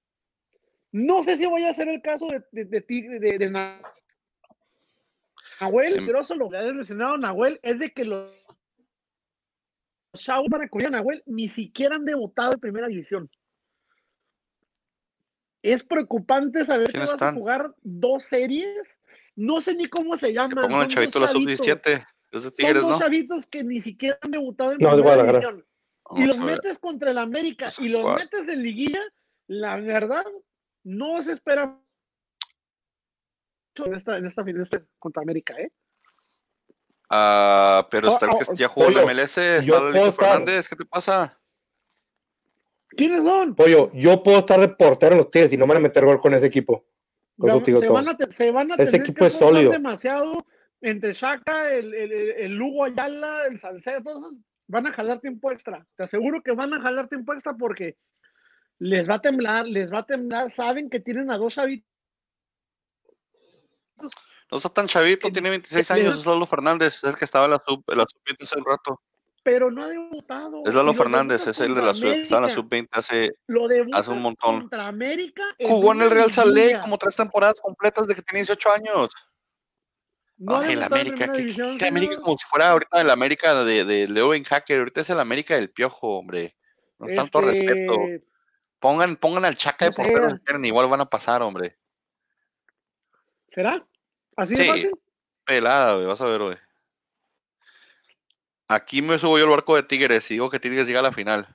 No sé si voy a hacer el caso de, de, de, de, Nahuel, em. pero eso lo que ha mencionado Nahuel es de que los Chau para a Nahuel ni siquiera han debutado en primera división. Es preocupante saber que vas a jugar dos series. No sé ni cómo se llaman. El chavito la sub-17. Son dos chavitos que ni siquiera han debutado en primera división. y los metes contra el América y los metes en liguilla, la verdad, no se espera en esta, en esta, en esta contra América, ¿eh? Ah, pero está el que ya jugó en la MLS, está el Fernández, ¿qué te pasa? ¿Quiénes son? Pollo, yo puedo estar de portero en los Tigres y no me van a meter gol con ese equipo. se, van a se, van a ese equipo es sólido. demasiado entre Shaka, el, el, el, Lugo Ayala, el Salcedo, van a jalar tiempo extra. Te aseguro que van a jalar tiempo extra porque les va a temblar, les va a temblar. Saben que tienen a dos chavitos. No está tan chavito, tiene 26 años, es Lalo Fernández, es el que estaba en la sub, en la sub 20 hace un rato. Pero no ha debutado. Es Lalo Fernández, es el de la sub, estaba en la sub 20 hace, hace un montón. Contra América, Jugó en el Real Salé como tres temporadas completas de que tenía 18 años. No el América, que, América como si fuera ahorita el América de, de Leo Hacker, ahorita es el América del Piojo, hombre. No es tanto respeto. Pongan, pongan al Chaca de portero, igual van a pasar, hombre. ¿Será? ¿Así de fácil? Pelada, güey, vas a ver, güey. Aquí me subo yo al barco de Tigres y digo que Tigres llega a la final.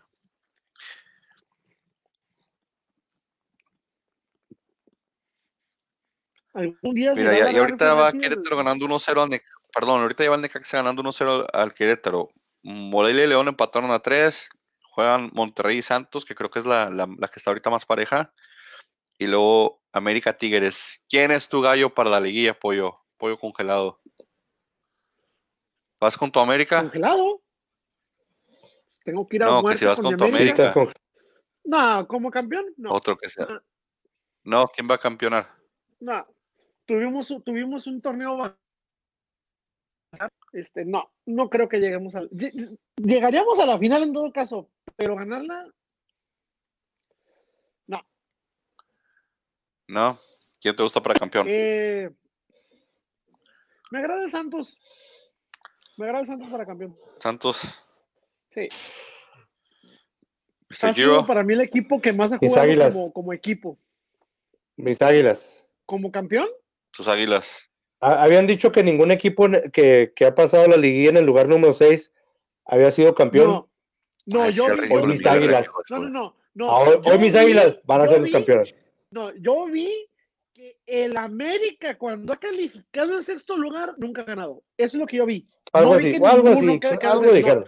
Mira, y, ahorita va Querétaro ganando 1-0 al Perdón, ahorita lleva el Necaxa ganando 1-0 al Querétaro. Morelia y León empataron a 3. Juegan Monterrey y Santos, que creo que es la, que está ahorita más pareja. Y luego América Tigres. ¿Quién es tu gallo para la liguilla, pollo? Pollo congelado. ¿Vas con tu América? ¿Congelado? Tengo que ir a No, que si vas con, tu América. No, como campeón, no. Otro que sea. No, ¿quién va a campeonar? No, tuvimos, tuvimos un torneo este, no, no creo que lleguemos a llegaríamos a la final en todo caso, pero ganarla No. ¿Quién te gusta para campeón? Eh, me agrada el Santos. Me agrada el Santos para campeón. Santos. Sí. Ha sido para mí el equipo que más ha jugado como, como equipo. Mis águilas. ¿Como campeón? tus águilas. Habían dicho que ningún equipo que, ha pasado la liguilla en el lugar número 6 había sido campeón. No, no yo vi, hoy mis águilas. No, no, no. hoy, mis águilas van a ser los campeones. No, yo vi que el América, cuando ha calificado en sexto lugar, nunca ha ganado. Eso es lo que yo vi. Algo así, algo así, algo dijeron.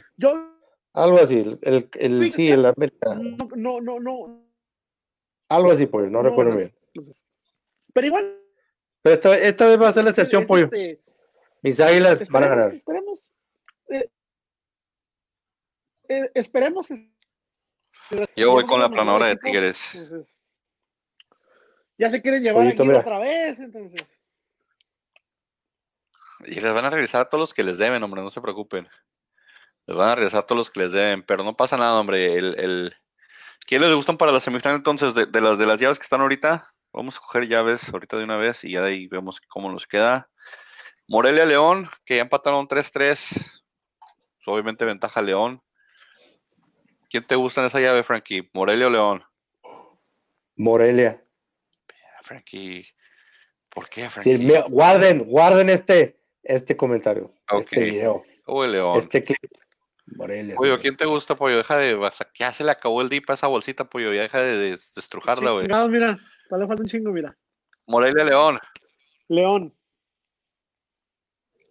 algo así, el, el, sí, el América. No, no, no, Algo así, pues, no, recuerdo bien. Pero igual pero esta, esta vez va a ser la excepción, Pollo. Este, Mis águilas van a ganar. Esperemos. Eh, eh, esperemos. Yo voy con la planadora de Tigres. Ya se quieren llevar aquí otra vez, entonces. Y les van a regresar a todos los que les deben, hombre, no se preocupen. Les van a regresar a todos los que les deben, pero no pasa nada, hombre. El, el... ¿Quién les gustan para la semifinal entonces de, de, las de las llaves que están ahorita? Vamos a coger llaves ahorita de una vez y ya de ahí vemos cómo nos queda. Morelia León, que ya empataron 3-3. Pues, obviamente ventaja León. ¿Quién te gusta en esa llave, Frankie? ¿Morelia o León? Morelia. Frankie. ¿Por qué, Frankie? Sí, guarden, guarden este, este comentario. Este video. León. Este clip. Morelia. Pollo, ¿quién te gusta, Pollo? Deja de. Ya se le acabó el dip a esa bolsita, Pollo. Ya deja de, destrujarla, güey. mira. Todavía falta un chingo, mira. Morelia León. León.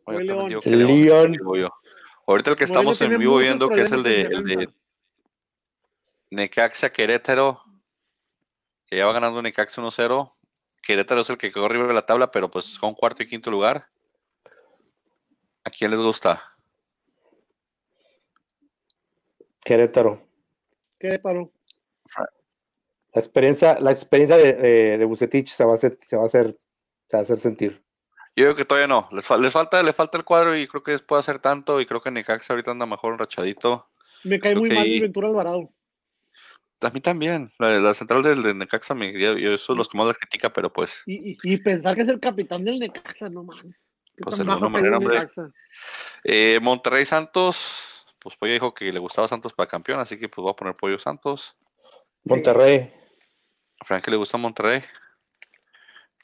León. León. Ahorita el que estamos en vivo viendo, que es el de, el de Necaxa Querétaro, que ya va ganando Necaxa 1-0. Querétaro es el que quedó arriba de la tabla, pero pues con cuarto y quinto lugar. ¿A quién les gusta? Querétaro. Querétaro. La experiencia, la experiencia de, de, Bucetich se va a hacer, se va a hacer, se va a hacer sentir. Yo creo que todavía no. Les, falta, le falta el cuadro y creo que puede hacer tanto. Y creo que Necaxa ahorita anda mejor rachadito. Me cae muy mal Ventura Alvarado. A mí también. La, central del de Necaxa, me, yo, eso es los que más la critica, pero pues. Y, y, pensar que es el capitán del Necaxa, no mames. Pues de alguna manera, hombre. Eh, Monterrey Santos, pues Pollo dijo que le gustaba Santos para campeón, así que pues voy a poner Pollo Santos. Monterrey. Frankie le gusta Monterrey.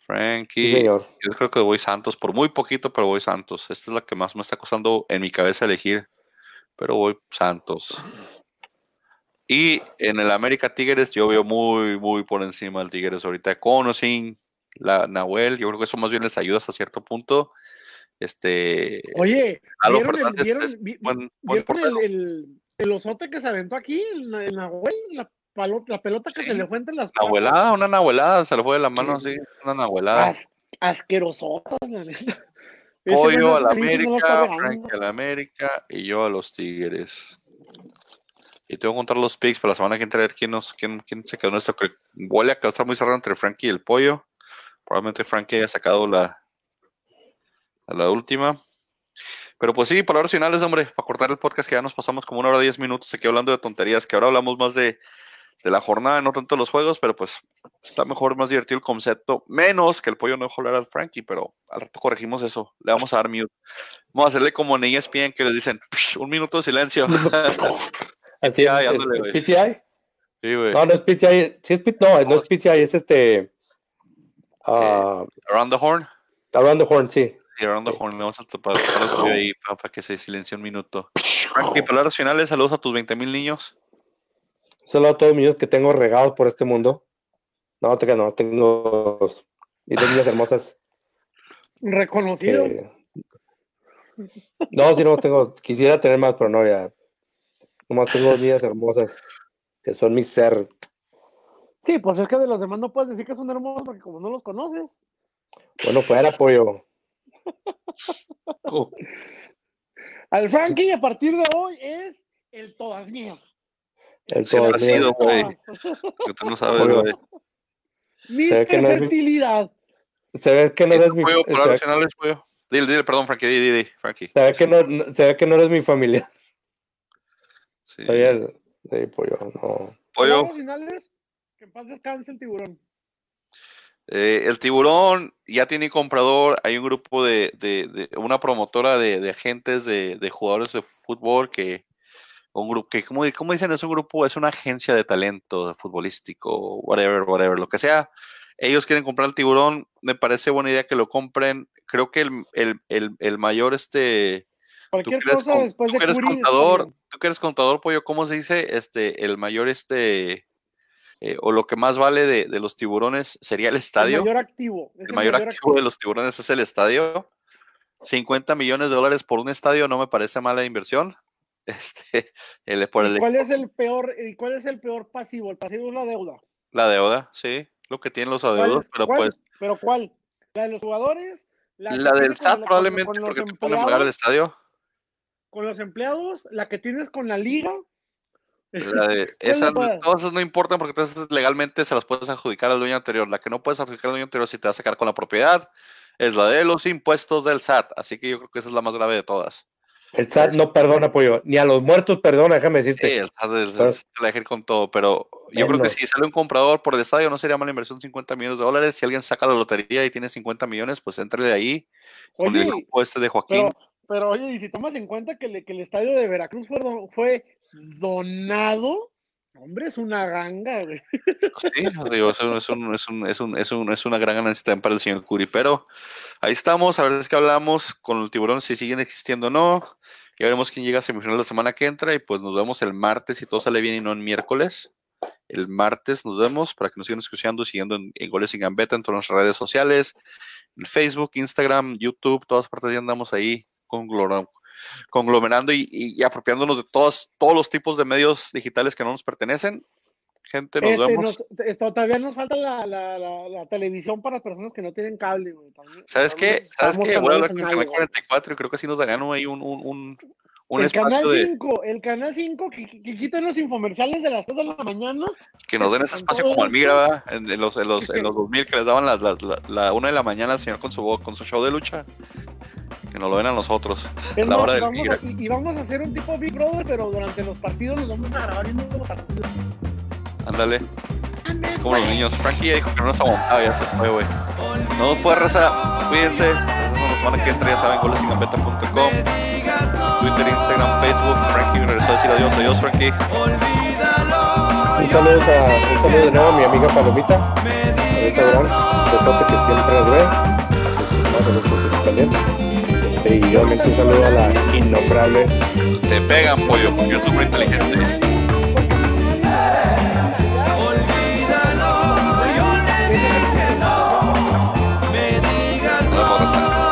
Frankie. Yo creo que voy Santos por muy poquito, pero voy Santos. Esta es la que más me está costando en mi cabeza elegir. Pero voy Santos. Y en el América Tigres, yo veo muy, muy por encima del Tigres ahorita. Con la Nahuel, yo creo que eso más bien les ayuda hasta cierto punto. Este. Oye, ¿vieron, el, el, osote que se aventó aquí, el, Nahuel? La la pelota que se le fue entre las Una abuelada, una nahuelada, se le fue de la mano así, una nahuelada. As, asquerosota, la neta. Pollo a la América, Frank a la América y yo a los Tigres. Y tengo que contar los picks para la semana que entra a ver quién, nos, quién, quién se quedó nuestro. Huele a que está muy cerrado entre Frankie y el pollo. Probablemente Frankie haya sacado la, la última. Pero pues sí, palabras finales, hombre, para cortar el podcast que ya nos pasamos como una hora diez minutos aquí hablando de tonterías, que ahora hablamos más de, de la jornada, no tanto de los juegos, pero pues está mejor, más divertido el concepto, menos que el pollo no dejó hablar al Frankie, pero al rato corregimos eso, le vamos a dar mute. Vamos a hacerle como en ESPN que les dicen, un minuto de silencio. <laughs> PTI, PTI. Sí, güey. No, no es PTI, sí es, no, no es PTI, es este... Uh, around the Horn. Around the Horn, sí. Around the Horn, vamos a tapar ahí para, que se silencie un minuto. Frankie, palabras finales, saludos a tus 20 mil niños. Saludos a todos los niños que tengo regados por este mundo. No, te no, tengo mis dos niñas hermosas. Reconocido. no, si no tengo, quisiera tener más, pero no, ya. Nomás tengo niñas hermosas que son mi ser. Sí, pues es que de los demás no puedes decir que son hermosos porque como no los conoces. Bueno, fuera apoyo. Al Frankie a partir de hoy es el todas mías. El todas mías. <laughs> Tú no sabes, güey. Mister Fertilidad. Se ve que no eres mi familia. Dile, dile, perdón, Frankie, dile, dile, Frankie. Se ve que no, se ve que no eres mi familia. Sí. Soy el, Sí, pollo, no. Pollo. finales, que en paz descanse el tiburón. Eh, el tiburón ya tiene comprador, hay un grupo de, de, de una promotora de, de agentes de, de, jugadores de fútbol que, un grupo que, como, como, dicen, es un grupo, es una agencia de talento futbolístico, whatever, whatever, lo que sea. Ellos quieren comprar el tiburón, me parece buena idea que lo compren. Creo que el, el, el, el mayor este Cualquier cosa después de eres contador, tú que eres contador, pollo, ¿cómo se dice? Este, el mayor, este, eh, o lo que más vale de, de, los tiburones sería el estadio. El mayor activo. El, mayor, activo, de los tiburones es el estadio. 50 millones de dólares por un estadio no me parece mala inversión. <laughs> Este, el, por el, ¿Cuál es el peor, y cuál es el peor pasivo? El pasivo es la deuda. La deuda, sí, lo que tienen los adeudos, pero ¿cuál? pues. ¿Pero cuál? ¿La de los jugadores? La, la del SAT probablemente, porque te pueden pagar el estadio con los empleados, la que tienes con la liga. La de, <laughs> esa, todas esas no importan porque entonces legalmente se las puedes adjudicar al dueño anterior. La que no puedes adjudicar al dueño anterior si te vas a sacar con la propiedad es la de los impuestos del SAT. Así que yo creo que esa es la más grave de todas. El SAT no perdona, apoyo. Ni a los muertos perdona, déjame decirte. Sí, el SAT, el SAT se la deja con todo. Pero yo creo que si sale un comprador por el estadio no sería mala inversión 50 millones de dólares. Si alguien saca la lotería y tiene 50 millones, pues entre de ahí con el grupo este de Joaquín. Pero oye, y si tomas en cuenta que, el estadio de Veracruz fue, donado, hombre, es una ganga, güey. Sí, es, un, es, un, es, un, es, un, es, un, es una gran ganancia también para el señor Curi. Pero ahí estamos, a ver si hablamos con el tiburón, si siguen existiendo o no. Ya veremos quién llega a semifinal la semana que entra y pues nos vemos el martes si todo sale bien y no en miércoles. El martes nos vemos para que nos sigan escuchando, siguiendo en, en Goles y Gambeta en todas nuestras redes sociales, en Facebook, Instagram, YouTube, todas partes ya andamos ahí conglomerando y, y, apropiándonos de todos, todos los tipos de medios digitales que no nos pertenecen. Gente, nos este, vemos. Nos, todavía nos falta la, la, la, televisión para personas que no tienen cable. ¿Sabes qué? ¿Sabes qué? Voy a hablar con el Canal 44 y creo que así nos darán ahí un, un, un, un el canal 5, el canal 5 que, que, quiten los infomerciales de las 3 de la mañana. Que nos den ese espacio como Almira, en, en, los, en, los, en los <laughs> 2000 que les daban la, la, la, la, una de la mañana al señor con su, con su show de lucha. Que nos lo ven a nosotros. Es la hora vamos a, y, vamos a hacer un tipo Big Brother, pero durante los partidos nos vamos a grabar no los partidos. Ándale. Es como los niños. Frankie ya dijo que no nos aguantaba, ya se fue, güey. No nos puede rezar. Cuídense. Nos vemos la semana que entra, ya saben, golesingambeta.com. Twitter, Instagram, Facebook. Frankie regresó a decir adiós. Adiós, Frankie. Un saludo, a, un saludo de nuevo a mi amiga Palomita. Palomita Durán. De que siempre nos ve. A también. Y obviamente un saludo a la innombrable. Te pegan, pollo, porque es súper inteligente.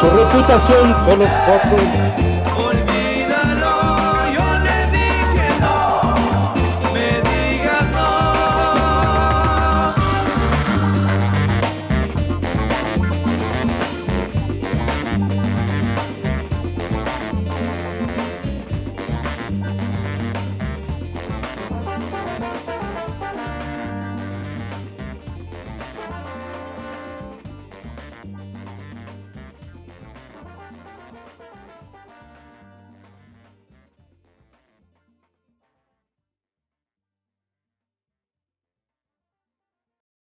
Tu reputación con los cuatro